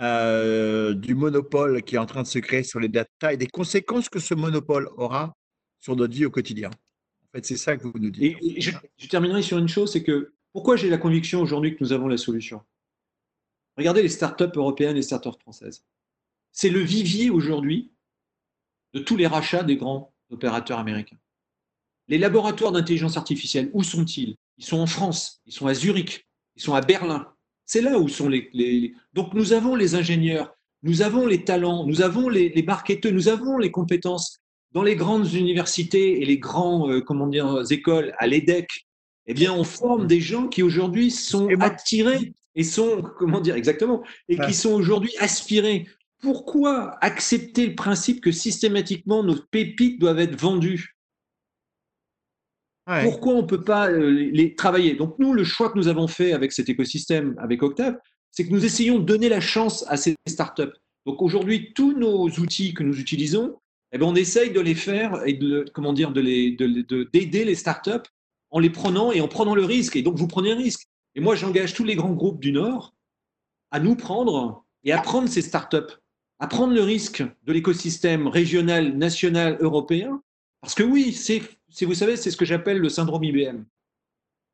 euh, du monopole qui est en train de se créer sur les data et des conséquences que ce monopole aura sur notre vie au quotidien. En fait, c'est ça que vous nous dites. Et, je, terminerai sur une chose, c'est que pourquoi j'ai la conviction aujourd'hui que nous avons la solution? Regardez les startups européennes et les startups françaises. C'est le vivier aujourd'hui de tous les rachats des grands opérateurs américains. Les laboratoires d'intelligence artificielle, où sont-ils? Ils sont en France, ils sont à Zurich, ils sont à Berlin. C'est là où sont les, Donc nous avons les ingénieurs, nous avons les talents, nous avons les, les marketeurs, nous avons les compétences dans les grandes universités et les grands euh, comment dire, écoles, à l'EDEC, eh bien, on forme des gens qui aujourd'hui sont attirés et sont, comment dire, exactement, et qui sont aujourd'hui aspirés. Pourquoi accepter le principe que systématiquement nos pépites doivent être vendues? Pourquoi on ne peut pas euh, les travailler? Donc nous, le choix que nous avons fait avec cet écosystème, avec Octave, c'est que nous essayons de donner la chance à ces startups. Donc aujourd'hui, tous nos outils que nous utilisons, eh ben, on essaye de les faire et de, comment dire, de les, d'aider les startups en les prenant et en prenant le risque. Et donc, vous prenez un risque. Et moi, j'engage tous les grands groupes du Nord à nous prendre et à prendre ces startups, à prendre le risque de l'écosystème régional, national, européen. Parce que oui, c'est, vous savez, c'est ce que j'appelle le syndrome IBM.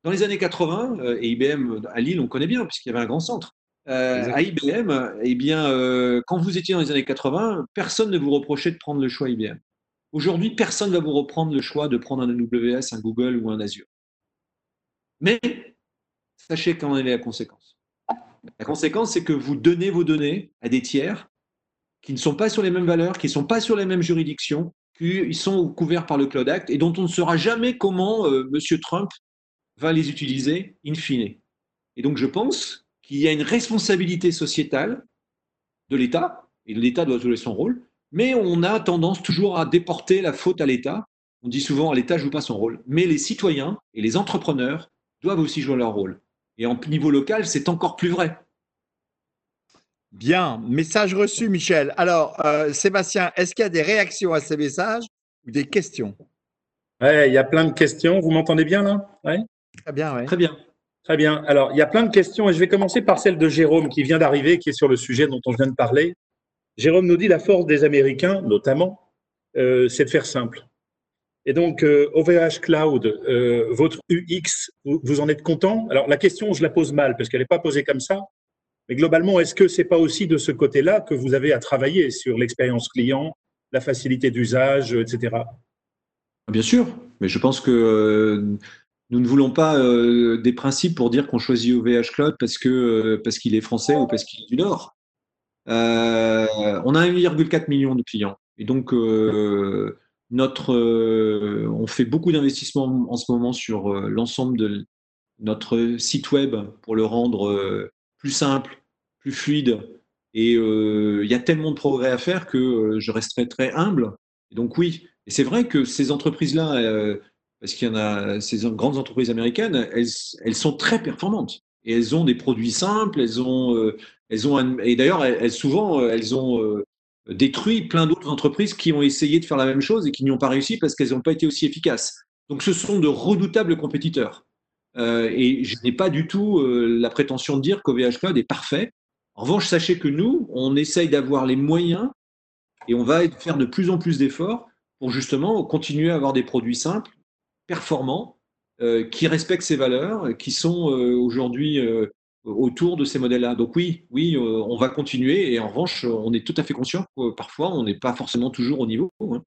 Dans les années 80, euh, et IBM à Lille, on connaît bien, puisqu'il y avait un grand centre, euh, à IBM, eh bien, euh, quand vous étiez dans les années 80, personne ne vous reprochait de prendre le choix IBM. Aujourd'hui, personne ne va vous reprendre le choix de prendre un AWS, un Google ou un Azure. Mais sachez qu'en est la conséquence. La conséquence, c'est que vous donnez vos données à des tiers qui ne sont pas sur les mêmes valeurs, qui ne sont pas sur les mêmes juridictions, qui sont couverts par le Cloud Act et dont on ne saura jamais comment euh, M. Trump va les utiliser in fine. Et donc, je pense qu'il y a une responsabilité sociétale de l'État, et l'État doit jouer son rôle, mais on a tendance toujours à déporter la faute à l'État. On dit souvent l'État ne joue pas son rôle, mais les citoyens et les entrepreneurs doivent aussi jouer leur rôle. Et en niveau local, c'est encore plus vrai. Bien, message reçu, Michel. Alors, euh, Sébastien, est-ce qu'il y a des réactions à ces messages ou des questions? Oui, il y a plein de questions. Vous m'entendez bien là? Ouais Très bien, oui. Très bien. Très bien. Alors, il y a plein de questions et je vais commencer par celle de Jérôme qui vient d'arriver, qui est sur le sujet dont on vient de parler. Jérôme nous dit la force des Américains, notamment, euh, c'est de faire simple. Et donc, OVH euh, Cloud, euh, votre UX, vous, en êtes content? Alors, la question, je la pose mal parce qu'elle n'est pas posée comme ça. Mais globalement, est-ce que c'est pas aussi de ce côté-là que vous avez à travailler sur l'expérience client, la facilité d'usage, etc. Bien sûr, mais je pense que nous ne voulons pas des principes pour dire qu'on choisit OVH Cloud parce que parce qu'il est français ou parce qu'il est du Nord. on a 1,4 million de clients et donc notre, euh, on fait beaucoup d'investissements en ce moment sur euh, l'ensemble de notre site web pour le rendre euh, plus simple, plus fluide. Et il y a tellement de progrès à faire que je resterai très humble. Et donc oui, et c'est vrai que ces entreprises-là, parce qu'il y en a ces grandes entreprises américaines, elles, elles, sont très performantes et elles ont des produits simples, elles ont, elles ont et d'ailleurs elles, souvent elles ont détruit plein d'autres entreprises qui ont essayé de faire la même chose et qui n'y ont pas réussi parce qu'elles n'ont pas été aussi efficaces. Donc ce sont de redoutables compétiteurs. Euh, et je n'ai pas du tout euh, la prétention de dire qu'OVH Cloud est parfait. En revanche, sachez que nous, on essaye d'avoir les moyens et on va faire de plus en plus d'efforts pour justement continuer à avoir des produits simples, performants, euh, qui respectent ces valeurs, qui sont aujourd'hui autour de ces modèles-là. Donc oui, oui, euh, on va continuer et en revanche, on est tout à fait conscient que parfois, on n'est pas forcément toujours au niveau. Hein.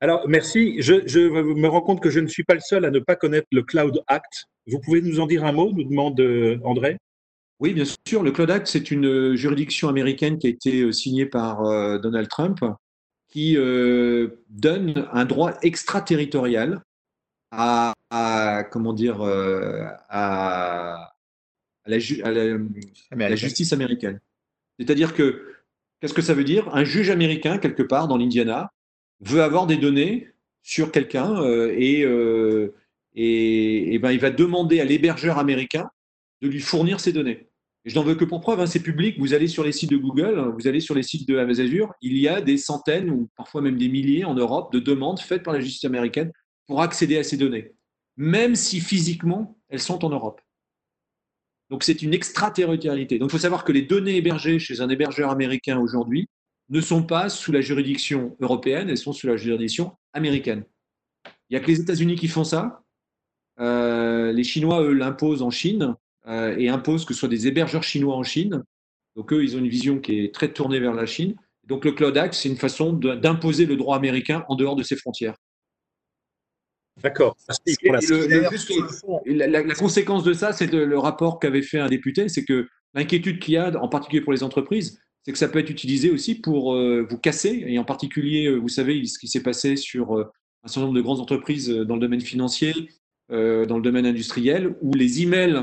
Alors, merci. Je, me rends compte que je ne suis pas le seul à ne pas connaître le Cloud Act. Vous pouvez nous en dire un mot, nous demande euh, André? Oui, bien sûr. Le Cloud Act, c'est une juridiction américaine qui a été euh, signée par Donald Trump qui donne un droit extraterritorial à, à comment dire, à, à la, justice américaine. C'est-à-dire que, qu'est-ce que ça veut dire? Un juge américain, quelque part dans l'Indiana, veut avoir des données sur quelqu'un euh, et, euh, et, ben, il va demander à l'hébergeur américain de lui fournir ces données. Et je n'en veux que pour preuve, hein, c'est public. Vous allez sur les sites de Google, vous allez sur les sites de Azure, il y a des centaines ou parfois même des milliers en Europe de demandes faites par la justice américaine pour accéder à ces données, même si physiquement elles sont en Europe. Donc c'est une extraterritorialité. Donc il faut savoir que les données hébergées chez un hébergeur américain aujourd'hui ne sont pas sous la juridiction européenne, elles sont sous la juridiction américaine. Il n'y a que les États-Unis qui font ça. Euh, les Chinois, eux, l'imposent en Chine et imposent que ce soit des hébergeurs chinois en Chine. Donc eux, ils ont une vision qui est très tournée vers la Chine. Donc le Cloud Act, c'est une façon d'imposer le droit américain en dehors de ses frontières. D'accord. La, la, conséquence de ça, c'est le rapport qu'avait fait un député, c'est que l'inquiétude qu'il y a, en particulier pour les entreprises, c'est que ça peut être utilisé aussi pour euh, vous casser. Et en particulier, euh, vous savez ce qui s'est passé sur euh, un certain nombre de grandes entreprises dans le domaine financier, dans le domaine industriel, où les emails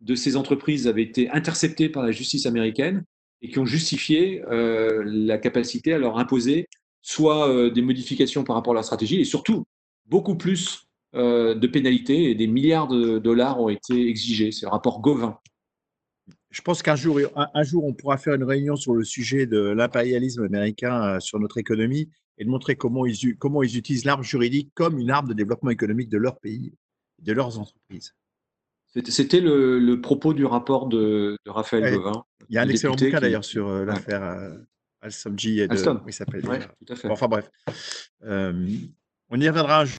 de ces entreprises avaient été interceptés par la justice américaine et qui ont justifié la capacité à leur imposer soit des modifications par rapport à leur stratégie et surtout beaucoup plus euh, de pénalités et des milliards de dollars ont été exigés. C'est le rapport Gauvin. Je pense qu'un jour, un, jour, on pourra faire une réunion sur le sujet de l'impérialisme américain euh, sur notre économie et de montrer comment ils, comment ils utilisent l'arme juridique comme une arme de développement économique de leur pays, de leurs entreprises. C'était le, propos du rapport de, Raphaël Gauvin. Il y a un excellent bouquin d'ailleurs sur euh, l'affaire Al-Samji et de. Alstom. il s'appelle. enfin bref. On y reviendra un jour.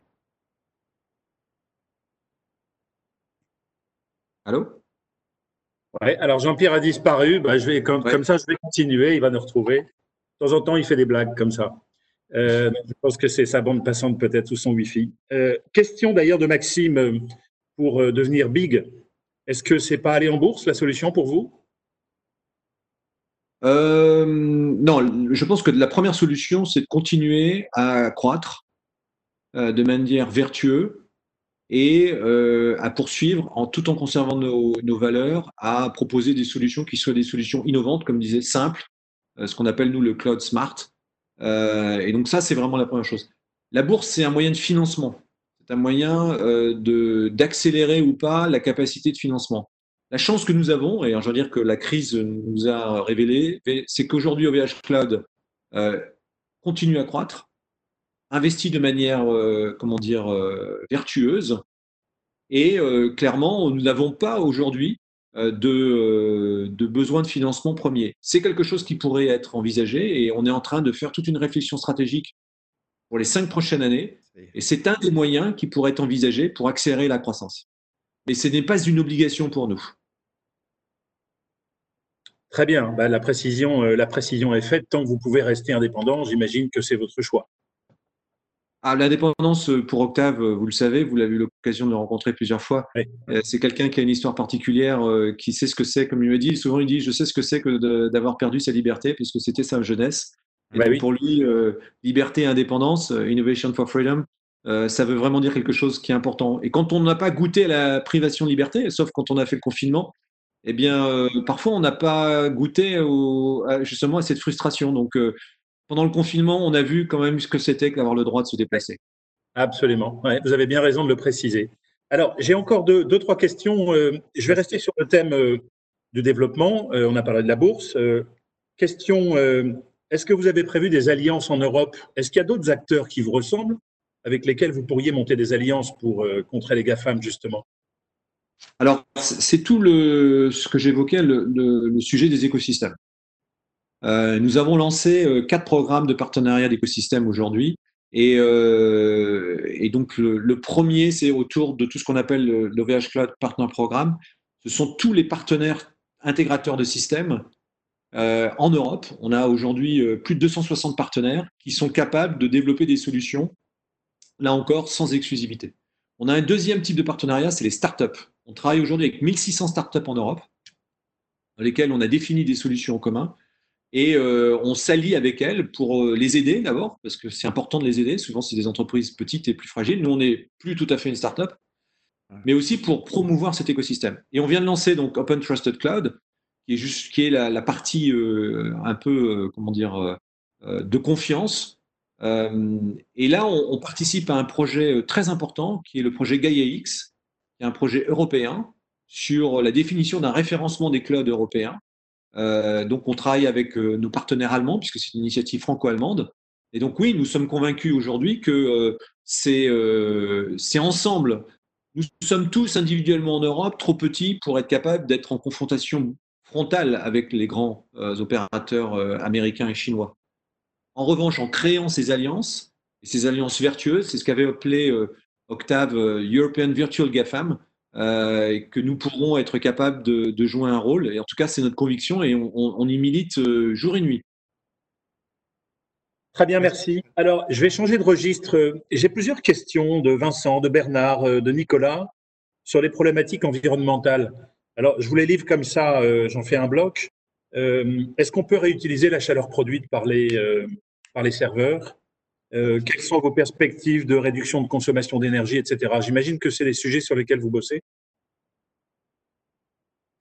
Allô? Ouais, alors Jean-Pierre a disparu. Bah, je vais, comme, comme, ça, je vais continuer. Il va nous retrouver. De temps en temps, il fait des blagues comme ça. Euh, je pense que c'est sa bande passante peut-être ou son Wi-Fi. Euh, question d'ailleurs de Maxime euh, pour devenir big. Est-ce que c'est pas aller en bourse la solution pour vous? Non, je pense que la première solution, c'est de continuer à croître euh, de manière vertueuse et euh, à poursuivre en tout en conservant nos, valeurs, à proposer des solutions qui soient des solutions innovantes, comme disait, simples, euh, ce qu'on appelle nous le cloud smart. et donc ça, c'est vraiment la première chose. La bourse, c'est un moyen de financement. Un moyen euh, d'accélérer ou pas la capacité de financement. La chance que nous avons, et je veux dire que la crise nous a révélé, c'est qu'aujourd'hui OVH Cloud euh, continue à croître, investit de manière, euh, comment dire, euh, vertueuse, et clairement, nous n'avons pas aujourd'hui de, de besoin de financement premier. C'est quelque chose qui pourrait être envisagé, et on est en train de faire toute une réflexion stratégique pour les cinq prochaines années, et c'est un des moyens qui pourrait être envisagé pour accélérer la croissance. Mais ce n'est pas une obligation pour nous. Très bien, bah, la, précision, euh, la précision est faite. Tant que vous pouvez rester indépendant, j'imagine que c'est votre choix. Ah, L'indépendance euh, pour Octave, euh, vous le savez, vous l'avez eu l'occasion de le rencontrer plusieurs fois. C'est quelqu'un qui a une histoire particulière, qui sait ce que c'est, comme il me dit. Souvent, il dit Je sais ce que c'est que d'avoir perdu sa liberté, puisque c'était sa jeunesse. Et bah Pour lui, liberté et indépendance, Innovation for Freedom, ça veut vraiment dire quelque chose qui est important. Et quand on n'a pas goûté à la privation de liberté, sauf quand on a fait le confinement, eh bien, euh, parfois, on n'a pas goûté justement à cette frustration. Donc, euh, pendant le confinement, on a vu quand même ce que c'était d'avoir le droit de se déplacer. Absolument. vous avez bien raison de le préciser. Alors, j'ai encore deux, trois questions. Euh, je vais rester sur le thème du développement. on a parlé de la bourse. question est-ce que vous avez prévu des alliances en Europe? Est-ce qu'il y a d'autres acteurs qui vous ressemblent avec lesquels vous pourriez monter des alliances pour contrer les GAFAM, justement? Alors, c'est tout le, ce que j'évoquais, le, sujet des écosystèmes. Euh, nous avons lancé euh, quatre programmes de partenariat d'écosystèmes aujourd'hui. Et, euh, donc, le, premier, c'est autour de tout ce qu'on appelle l'OVH Cloud Partner Programme. Ce sont tous les partenaires intégrateurs de systèmes en Europe. On a aujourd'hui plus de 260 partenaires qui sont capables de développer des solutions, là encore, sans exclusivité. On a un deuxième type de partenariat, c'est les startups. On travaille aujourd'hui avec 1600 startups en Europe, dans lesquelles on a défini des solutions en commun. Et euh, on s'allie avec elles pour euh, les aider d'abord, parce que c'est important de les aider. Souvent, c'est des entreprises petites et plus fragiles. Nous, on n'est plus tout à fait une startup, mais aussi pour promouvoir cet écosystème. Et on vient de lancer donc Open Trusted Cloud, qui est, juste, qui est la, partie euh, un peu, comment dire, de confiance. et là, on, participe à un projet très important, qui est le projet Gaia X, il y a un projet européen sur la définition d'un référencement des clouds européens. Euh, donc, on travaille avec euh, nos partenaires allemands, puisque c'est une initiative franco-allemande. Et donc, oui, nous sommes convaincus aujourd'hui que euh, c'est ensemble. Nous sommes tous individuellement en Europe trop petits pour être capables d'être en confrontation frontale avec les grands opérateurs américains et chinois. En revanche, en créant ces alliances, et ces alliances vertueuses, c'est ce qu'avait appelé Octave euh, European Virtual GAFAM, euh, que nous pourrons être capables de, jouer un rôle. Et en tout cas, c'est notre conviction et on, y milite euh, jour et nuit. Très bien, merci. Alors, je vais changer de registre. J'ai plusieurs questions de Vincent, de Bernard, de Nicolas sur les problématiques environnementales. Alors, je vous les livre comme ça, j'en fais un bloc. Est-ce qu'on peut réutiliser la chaleur produite par les, par les serveurs? Euh, quelles sont vos perspectives de réduction de consommation d'énergie, etc. J'imagine que c'est les sujets sur lesquels vous bossez.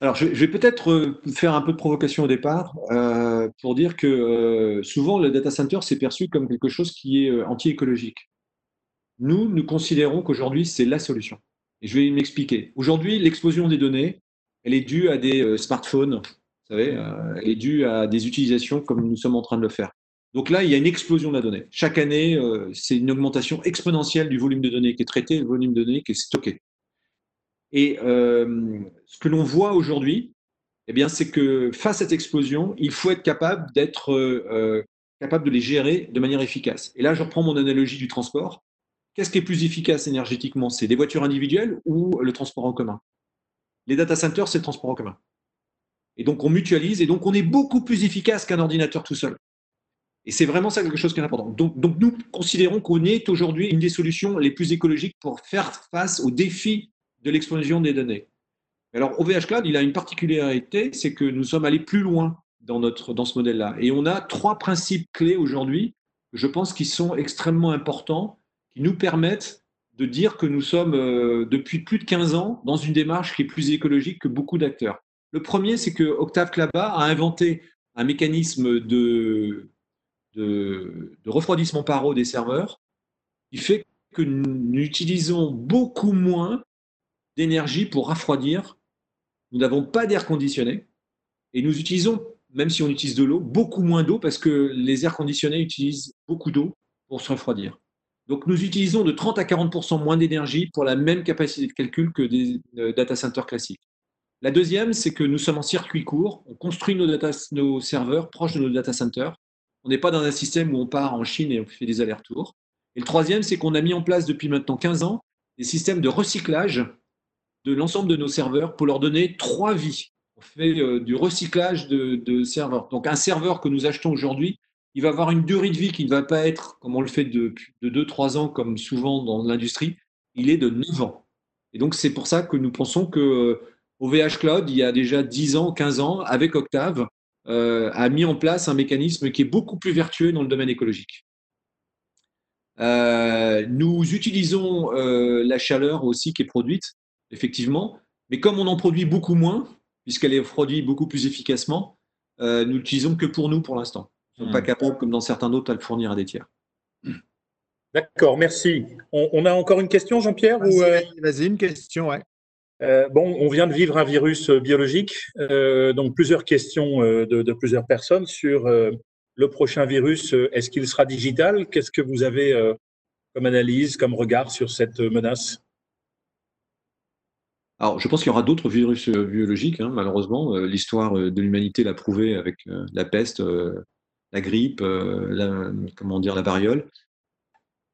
Alors, je, vais peut-être euh, faire un peu de provocation au départ euh, pour dire que souvent le data center s'est perçu comme quelque chose qui est anti-écologique. Nous, nous considérons qu'aujourd'hui, c'est la solution. Et je vais m'expliquer. Aujourd'hui, l'explosion des données, elle est due à des smartphones, vous savez, elle est due à des utilisations comme nous sommes en train de le faire. Donc là, il y a une explosion de la donnée. Chaque année, euh, c'est une augmentation exponentielle du volume de données qui est traité, le volume de données qui est stocké. Et euh, ce que l'on voit aujourd'hui, eh bien, c'est que face à cette explosion, il faut être capable d'être euh, capable de les gérer de manière efficace. Et là, je reprends mon analogie du transport. Qu'est-ce qui est plus efficace énergétiquement? C'est des voitures individuelles ou le transport en commun? Les data centers, c'est le transport en commun. Et donc, on mutualise et donc on est beaucoup plus efficace qu'un ordinateur tout seul. Et c'est vraiment ça quelque chose qui est important. Donc, nous considérons qu'on est aujourd'hui une des solutions les plus écologiques pour faire face aux défis de l'explosion des données. Alors, OVH Cloud, il a une particularité, c'est que nous sommes allés plus loin dans, notre, dans ce modèle-là. Et on a trois principes clés aujourd'hui, je pense, qui sont extrêmement importants, qui nous permettent de dire que nous sommes, euh, depuis plus de 15 ans, dans une démarche qui est plus écologique que beaucoup d'acteurs. Le premier, c'est que Octave Klaba a inventé un mécanisme de, de, refroidissement par eau des serveurs, qui fait que nous utilisons beaucoup moins d'énergie pour refroidir. Nous n'avons pas d'air conditionné et nous utilisons, même si on utilise de l'eau, beaucoup moins d'eau parce que les airs conditionnés utilisent beaucoup d'eau pour se refroidir. Donc nous utilisons de 30 à 40% moins d'énergie pour la même capacité de calcul que des euh, data centers classiques. La deuxième, c'est que nous sommes en circuit court, on construit nos, serveurs proches de nos data centers. On n'est pas dans un système où on part en Chine et on fait des allers-retours. Et le troisième, c'est qu'on a mis en place depuis maintenant 15 ans des systèmes de recyclage de l'ensemble de nos serveurs pour leur donner trois vies. On fait euh, du recyclage de, serveurs. Donc un serveur que nous achetons aujourd'hui, il va avoir une durée de vie qui ne va pas être, comme on le fait de, de 2-3 ans, comme souvent dans l'industrie, il est de 9 ans. Et donc c'est pour ça que nous pensons que euh, OVH Cloud, il y a déjà 10 ans, 15 ans, avec Octave, euh, a mis en place un mécanisme qui est beaucoup plus vertueux dans le domaine écologique. nous utilisons la chaleur aussi qui est produite effectivement. Mais comme on en produit beaucoup moins, puisqu'elle est produite beaucoup plus efficacement, euh, nous l'utilisons que pour nous pour l'instant. Ne pas hmm. capables, comme dans certains d'autres, à le fournir à des tiers. D'accord, merci. On, a encore une question, Jean-Pierre Vas-y, euh? une question, ouais. Euh, bon, on vient de vivre un virus biologique, donc plusieurs questions de, de, plusieurs personnes sur le prochain virus. Est-ce qu'il sera digital? Qu'est-ce que vous avez comme analyse, comme regard sur cette menace? Alors, je pense qu'il y aura d'autres virus euh, biologiques, hein, malheureusement. Euh, l'histoire euh, de l'humanité l'a prouvé avec la peste, la grippe, la, comment dire, la variole.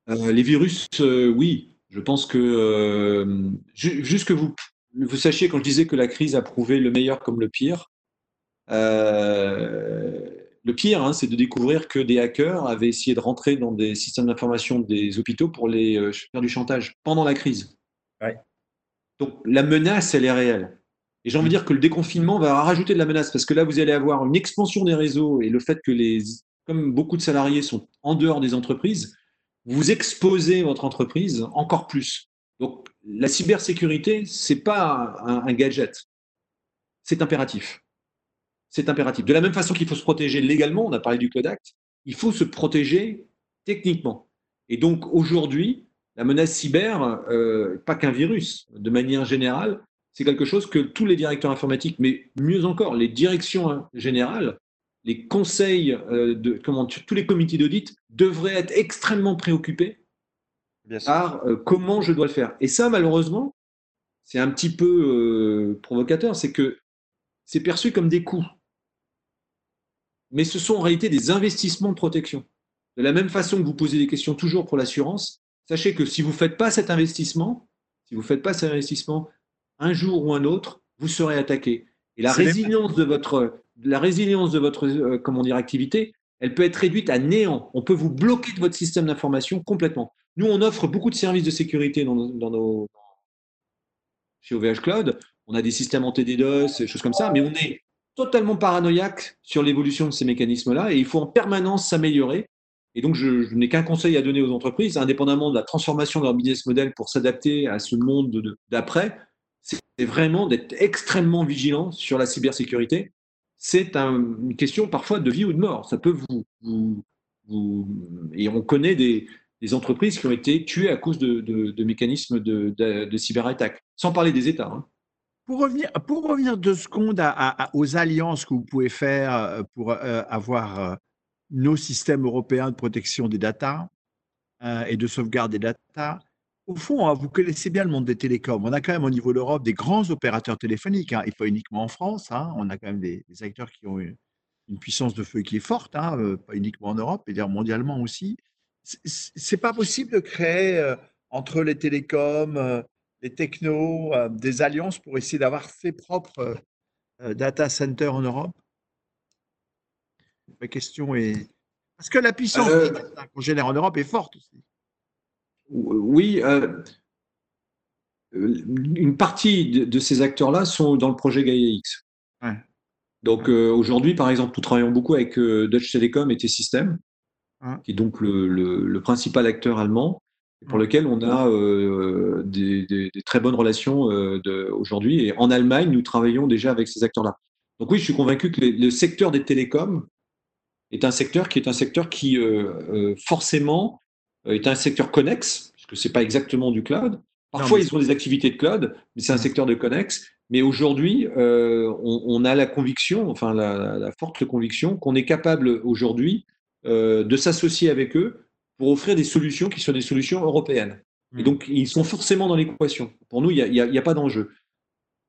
les virus, oui, je pense que juste que vous, vous sachiez, quand je disais que la crise a prouvé le meilleur comme le pire, le pire, hein, c'est de découvrir que des hackers avaient essayé de rentrer dans des systèmes d'information des hôpitaux pour les faire du chantage pendant la crise. Ouais. Donc la menace, elle est réelle. Et j'ai envie de dire que le déconfinement va rajouter de la menace parce que là, vous allez avoir une expansion des réseaux et le fait que les, comme beaucoup de salariés sont en dehors des entreprises, vous exposez votre entreprise encore plus. Donc la cybersécurité, c'est pas un, gadget, c'est impératif. C'est impératif. De la même façon qu'il faut se protéger légalement, on a parlé du Code Act, il faut se protéger techniquement. Et donc aujourd'hui, la menace cyber, euh, pas qu'un virus, de manière générale, c'est quelque chose que tous les directeurs informatiques, mais mieux encore, les directions générales, les conseils, euh, de, comment, tous les comités d'audit devraient être extrêmement préoccupés par euh, comment je dois le faire. Et ça, malheureusement, c'est un petit peu provocateur, c'est que c'est perçu comme des coûts. Mais ce sont en réalité des investissements de protection. De la même façon que vous posez des questions toujours pour l'assurance, sachez que si vous ne faites pas cet investissement, si vous faites pas cet investissement, un jour ou un autre, vous serez attaqué. Et la résilience de votre, la résilience de votre euh, comment dire, activité, elle peut être réduite à néant. On peut vous bloquer de votre système d'information complètement. Nous, on offre beaucoup de services de sécurité dans, nos, chez OVH Cloud. On a des systèmes anti-DDoS, des choses comme ça, mais on est totalement paranoïaque sur l'évolution de ces mécanismes-là et il faut en permanence s'améliorer. Et donc, je, n'ai qu'un conseil à donner aux entreprises, indépendamment de la transformation de leur business model pour s'adapter à ce monde d'après, c'est vraiment d'être extrêmement vigilant sur la cybersécurité. C'est une question parfois de vie ou de mort. Ça peut vous, et on connaît des, entreprises qui ont été tuées à cause de, mécanismes de, de, cyberattaque, sans parler des États. Hein. Pour revenir, pour revenir deux secondes aux alliances que vous pouvez faire euh, pour euh, avoir euh, nos systèmes européens de protection des datas euh, et de sauvegarde des datas. Au fond, hein, vous connaissez bien le monde des télécoms. On a quand même au niveau de l'Europe des grands opérateurs téléphoniques, hein, et pas uniquement en France. Hein. on a quand même des, acteurs qui ont une, puissance de feu qui est forte, euh, pas uniquement en Europe, mais mondialement aussi. C'est pas possible de créer euh, entre les télécoms, les technos, des alliances pour essayer d'avoir ses propres data centers en Europe? Ma question est. Parce que la puissance euh, qu'on génère en Europe est forte aussi. Oui. Euh, une partie de, ces acteurs-là sont dans le projet Gaia X. Donc euh, aujourd'hui, par exemple, nous travaillons beaucoup avec Deutsche Telekom et T-Systems, qui est donc le, principal acteur allemand, pour lequel on a des, très bonnes relations aujourd'hui. Et en Allemagne, nous travaillons déjà avec ces acteurs-là. Donc oui, je suis convaincu que le secteur des télécoms est un secteur qui est un secteur qui euh, euh, forcément euh, est un secteur connexe, parce que ce n'est pas exactement du cloud. Parfois, ils ont des activités de cloud, mais c'est un secteur de connex. Mais aujourd'hui, euh, on, a la conviction, enfin la, forte conviction, qu'on est capable aujourd'hui euh, de s'associer avec eux pour offrir des solutions qui soient des solutions européennes. Et hmm. donc, ils sont forcément dans l'équation. Pour nous, il n'y a, pas d'enjeu.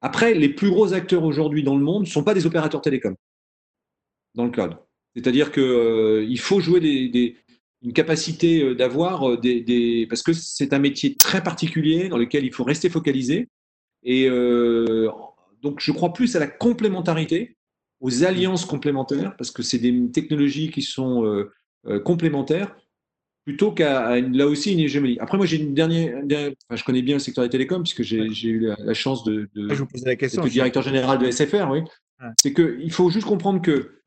Après, les plus gros acteurs aujourd'hui dans le monde ne sont pas des opérateurs télécoms dans le cloud. C'est-à-dire qu'il euh, faut jouer des, une capacité euh, d'avoir euh, des, Parce que c'est un métier très particulier dans lequel il faut rester focalisé. Et donc, je crois plus à la complémentarité, aux alliances complémentaires, parce que c'est des technologies qui sont complémentaires, plutôt qu'à là aussi une hégémonie. Après, moi, j'ai une dernière. enfin, je connais bien le secteur des télécoms, puisque j'ai eu la, chance de, de, je vous la question, directeur général de SFR. Oui. C'est qu'il faut juste comprendre que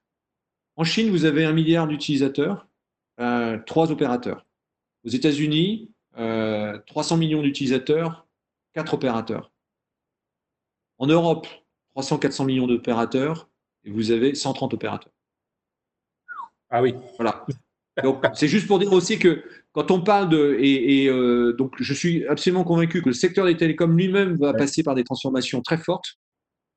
en Chine, vous avez un milliard d'utilisateurs, euh, trois opérateurs. Aux États-Unis, 300 euh, millions d'utilisateurs, quatre opérateurs. En Europe, 300-400 millions d'opérateurs, et vous avez 130 opérateurs. Ah oui. Voilà. Donc, c'est juste pour dire aussi que quand on parle de. Et, euh, donc, je suis absolument convaincu que le secteur des télécoms lui-même va passer par des transformations très fortes.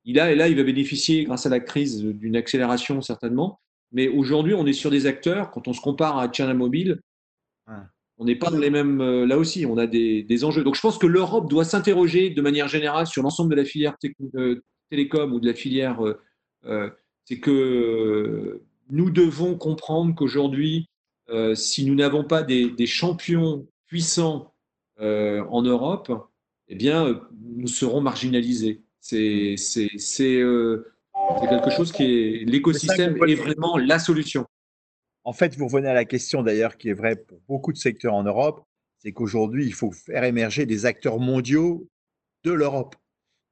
Il a, et là, il va bénéficier, grâce à la crise, d'une accélération certainement. Mais aujourd'hui, on est sur des acteurs, quand on se compare à China Mobile, on n'est pas dans les mêmes. Euh, là aussi, on a des, enjeux. Donc je pense que l'Europe doit s'interroger de manière générale sur l'ensemble de la filière euh, télécom ou de la filière. Euh, c'est que nous devons comprendre qu'aujourd'hui, si nous n'avons pas des, champions puissants en Europe, eh bien, nous serons marginalisés. C'est c'est quelque chose qui est l'écosystème est vraiment la solution. En fait, vous revenez à la question d'ailleurs qui est vraie pour beaucoup de secteurs en Europe, c'est qu'aujourd'hui, il faut faire émerger des acteurs mondiaux de l'Europe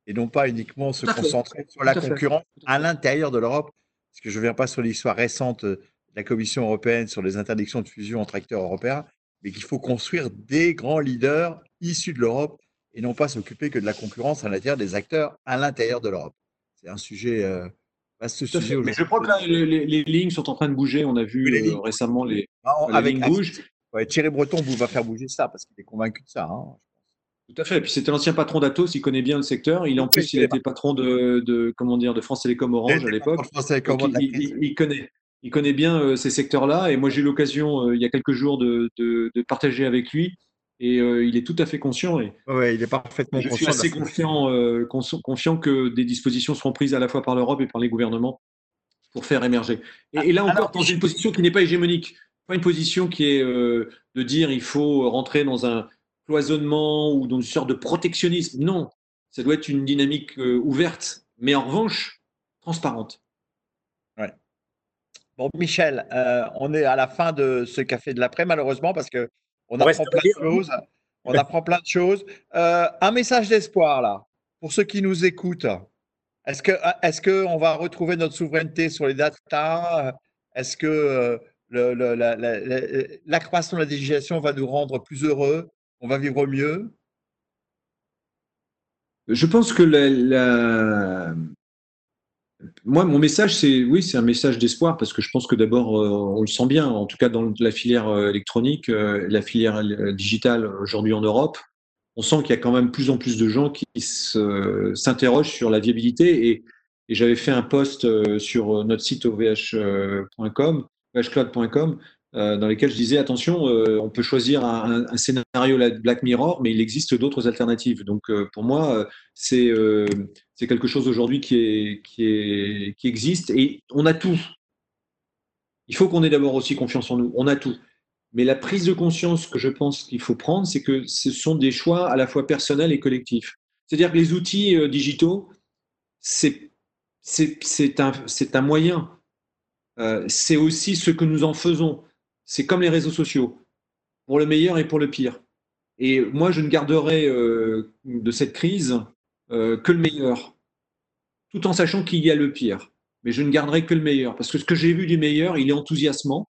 et non pas uniquement se concentrer sur la concurrence à l'intérieur de l'Europe. Parce que je ne viens pas sur l'histoire récente de la Commission européenne sur les interdictions de fusion entre acteurs européens, mais qu'il faut construire des grands leaders issus de l'Europe et non pas s'occuper que de la concurrence à l'intérieur des acteurs à l'intérieur de l'Europe c'est un sujet. Euh, sujet Mais je crois que là, les, lignes sont en train de bouger. On a vu euh, récemment les, ah, avec, lignes bougent. Thierry Breton vous va faire bouger ça parce qu'il est convaincu de ça. Hein, Tout à fait. Et puis c'était l'ancien patron d'Atos, il connaît bien le secteur. Il en plus, il était patron de, comment dire de France Télécom Orange à l'époque. Il, connaît, il connaît bien euh, ces secteurs-là. Et moi, j'ai eu l'occasion il y a quelques jours de, partager avec lui et euh, il est tout à fait conscient. Et ouais, il est parfaitement je suis assez confiant, euh, confiant que des dispositions seront prises à la fois par l'Europe et par les gouvernements pour faire émerger. Et, là encore, dans une position qui n'est pas hégémonique, pas une position qui est euh, de dire il faut rentrer dans un cloisonnement ou dans une sorte de protectionnisme. Non, ça doit être une dynamique ouverte, mais en revanche transparente. Ouais. Bon, Michel, on est à la fin de ce café de l'après, malheureusement, parce que on, apprend plein de choses. On apprend plein de choses. un message d'espoir là pour ceux qui nous écoutent. Est-ce que est-ce que on va retrouver notre souveraineté sur les data? Est-ce que l'accroissement de la digitalisation va nous rendre plus heureux? On va vivre mieux? Je pense que la, moi, mon message, c'est oui, c'est un message d'espoir parce que je pense que d'abord, euh, on le sent bien, en tout cas dans la filière euh, électronique, euh, la filière digitale aujourd'hui en Europe, on sent qu'il y a quand même plus en plus de gens qui s'interrogent sur la viabilité. Et, et j'avais fait un post sur notre site ovh.com, ovhcloud.com, dans lesquels je disais attention, euh, on peut choisir un, un, scénario Black Mirror, mais il existe d'autres alternatives. Donc euh, pour moi, c'est c'est quelque chose aujourd'hui qui est, qui est qui existe et on a tout. Il faut qu'on ait d'abord aussi confiance en nous. On a tout. Mais la prise de conscience que je pense qu'il faut prendre, c'est que ce sont des choix à la fois personnels et collectifs. C'est-à-dire que les outils digitaux, c'est un, un moyen. c'est aussi ce que nous en faisons c'est comme les réseaux sociaux, pour le meilleur et pour le pire. Et moi, je ne garderai euh, de cette crise euh, que le meilleur, tout en sachant qu'il y a le pire. Mais je ne garderai que le meilleur, parce que ce que j'ai vu du meilleur, il est enthousiasmant.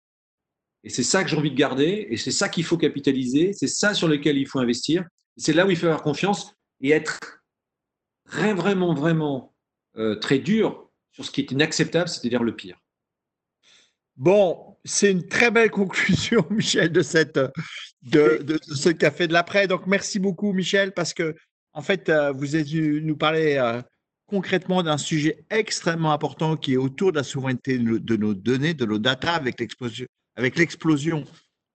Et c'est ça que j'ai envie de garder, et c'est ça qu'il faut capitaliser, c'est ça sur lequel il faut investir. C'est là où il faut avoir confiance et être vraiment, vraiment euh, très dur sur ce qui est inacceptable, c'est-à-dire le pire. Bon, c'est une très belle conclusion, Michel, de, cette, de, de, ce café de l'après. Donc, merci beaucoup, Michel, parce que, en fait, euh, vous êtes venu nous parler euh, concrètement d'un sujet extrêmement important qui est autour de la souveraineté de nos données, de nos data, avec l'explosion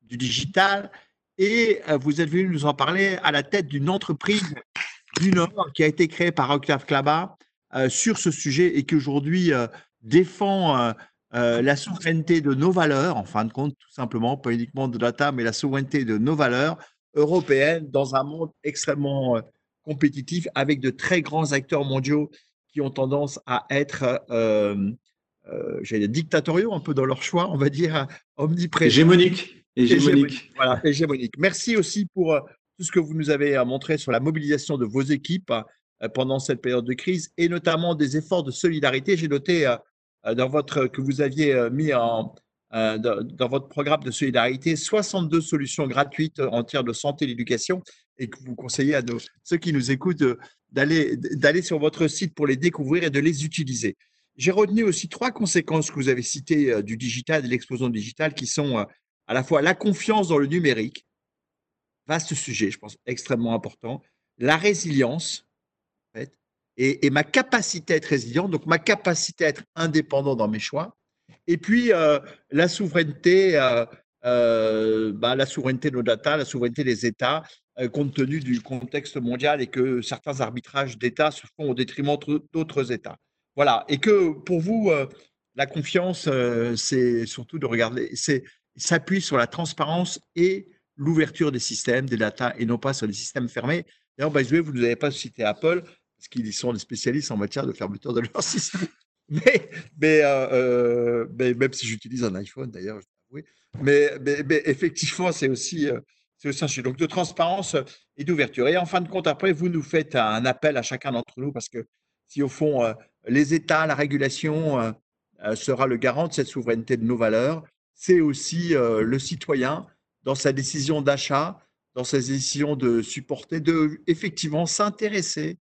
du digital. Et euh, vous êtes venu nous en parler à la tête d'une entreprise du Nord qui a été créée par Octave Klaba sur ce sujet et qui aujourd'hui défend euh, la souveraineté de nos valeurs, en fin de compte, tout simplement, pas uniquement de data, mais la souveraineté de nos valeurs européennes dans un monde extrêmement euh, compétitif avec de très grands acteurs mondiaux qui ont tendance à être, euh, euh dictatoriaux un peu dans leur choix, on va dire, omniprésents. Hégémonique. Hégémonique. Voilà, hégémonique. Merci aussi pour tout ce que vous nous avez montré sur la mobilisation de vos équipes pendant cette période de crise et notamment des efforts de solidarité. J'ai noté dans votre, que vous aviez euh, mis en, euh, dans votre programme de solidarité 62 solutions gratuites en matière de santé et d'éducation et que vous conseillez à nos, ceux qui nous écoutent d'aller, sur votre site pour les découvrir et de les utiliser. J'ai retenu aussi trois conséquences que vous avez citées du digital, de l'explosion digitale, qui sont à la fois la confiance dans le numérique, vaste sujet, je pense, extrêmement important, la résilience, en et, ma capacité à être résilient, donc ma capacité à être indépendant dans mes choix, et puis euh, la souveraineté, euh, euh, bah, la souveraineté de nos data, la souveraineté des États, compte tenu du contexte mondial et que certains arbitrages d'États se font au détriment d'autres États. Voilà, et que pour vous, la confiance, c'est surtout de regarder, c'est s'appuie sur la transparence et l'ouverture des systèmes, des data, et non pas sur les systèmes fermés. D'ailleurs, vous ne avez pas cité Apple parce qu'ils sont des spécialistes en matière de fermeture de leur système. Mais, euh, euh, mais, même si j'utilise un iPhone d'ailleurs, mais, mais, effectivement, c'est aussi, euh, c'est aussi un sujet. Donc de transparence et d'ouverture. Et en fin de compte, après, vous nous faites un appel à chacun d'entre nous parce que si au fond, les États, la régulation sera le garant de cette souveraineté de nos valeurs, c'est aussi le citoyen dans sa décision d'achat, dans sa décision de supporter, de effectivement s'intéresser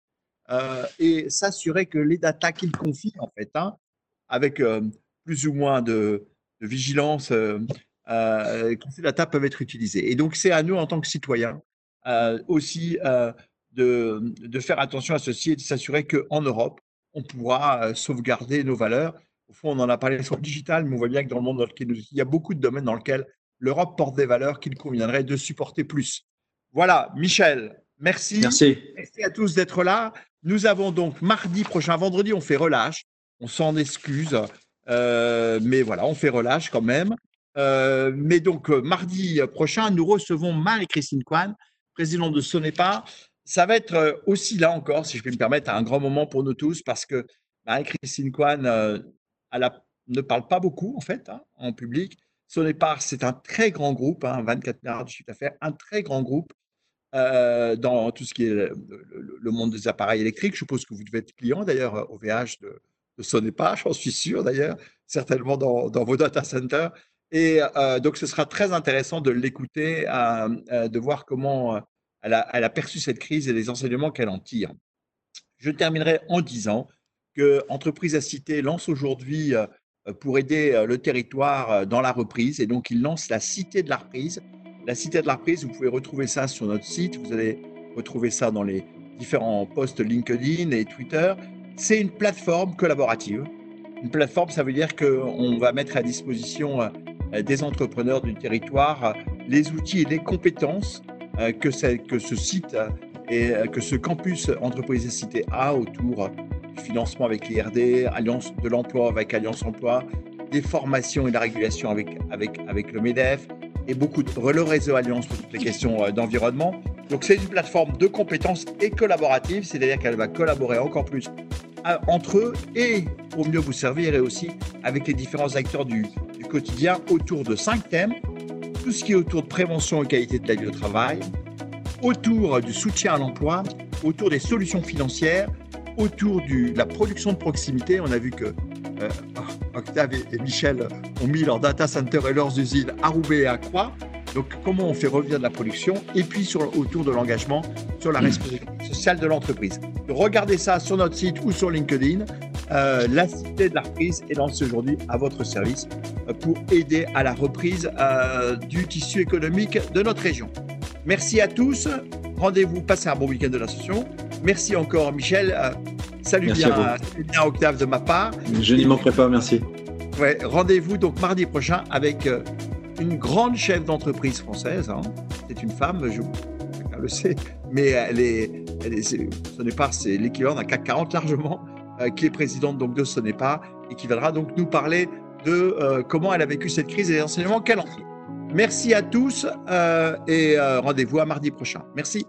euh, et s'assurer que les data qu'il confie, en fait, hein, avec euh, plus ou moins de, vigilance, euh, que ces data peuvent être utilisées. Et donc, c'est à nous, en tant que citoyens, aussi de, de, faire attention à ceci et de s'assurer qu'en Europe, on pourra sauvegarder nos valeurs. Au fond, on en a parlé sur le digital, mais on voit bien que dans le monde dans lequel nous, il y a beaucoup de domaines dans lesquels l'Europe porte des valeurs qu'il conviendrait de supporter plus. Voilà, Michel, merci. Merci. Merci à tous d'être là. Nous avons donc mardi prochain, vendredi, on fait relâche. On s'en excuse, euh, mais voilà, on fait relâche quand même. Euh, mais donc, euh, mardi prochain, nous recevons Marie-Christine Kwan, présidente de Sonepa. Ça va être aussi là encore, si je peux me permettre, un grand moment pour nous tous parce que Marie-Christine Kwan elle ne parle pas beaucoup en fait hein, en public. Sonepar, c'est un très grand groupe, 24 hein, milliards de chiffre d'affaires, un très grand groupe euh, dans tout ce qui est le, monde des appareils électriques. Je suppose que vous devez être client d'ailleurs au VH de, de Sonepa, j'en suis sûr d'ailleurs, certainement dans, vos data centers. Et euh, donc ce sera très intéressant de l'écouter, euh, de voir comment elle a, elle a, perçu cette crise et les enseignements qu'elle en tire. Je terminerai en disant que Entreprise à Cité lance aujourd'hui pour aider le territoire dans la reprise. Et donc, il lance la Cité de la reprise la Cité de la Reprise, vous pouvez retrouver ça sur notre site. Vous allez retrouver ça dans les différents posts LinkedIn et Twitter. C'est une plateforme collaborative. Une plateforme, ça veut dire qu'on va mettre à disposition euh, des entrepreneurs du territoire euh, les outils et les compétences euh, que, ce site et que ce campus Entreprise Cité a autour du financement avec l'IRD, Alliance de l'emploi avec Alliance Emploi, des formations et la régulation avec, avec le MEDEF, et beaucoup de le réseau Alliance pour toutes les questions euh, d'environnement. Donc c'est une plateforme de compétences et collaborative, c'est-à-dire qu'elle va collaborer encore plus euh, entre eux et pour mieux vous servir et aussi avec les différents acteurs du, du quotidien autour de cinq thèmes. Tout ce qui est autour de prévention et qualité de la vie au travail, autour du soutien à l'emploi, autour des solutions financières, autour de la production de proximité. On a vu que euh, Octave et, Michel ont mis leurs data centers et leurs usines à Roubaix et à Croix. Donc, comment on fait revenir de la production et puis sur, autour de l'engagement sur la hmm. responsabilité sociale de l'entreprise. Regardez ça sur notre site ou sur LinkedIn. Euh, la Cité de la reprise est lancée aujourd'hui à votre service euh, pour aider à la reprise euh, du tissu économique de notre région. Merci à tous. Rendez-vous, passez un bon week-end de l'association. Merci encore, Michel. Salut, bien, bien, Octave de ma part. Je n'y manquerai pas, merci. Ouais, Rendez-vous donc mardi prochain avec une grande chef d'entreprise française. Hein. C'est une femme, je le sais, mais elle est, elle est ce n'est pas, c'est l'équivalent d'un CAC 40 largement, euh, qui est présidente donc de ce n'est pas et qui viendra donc nous parler de euh, comment elle a vécu cette crise et les enseignements qu'elle en fait. Merci à tous euh, et rendez-vous à mardi prochain. Merci.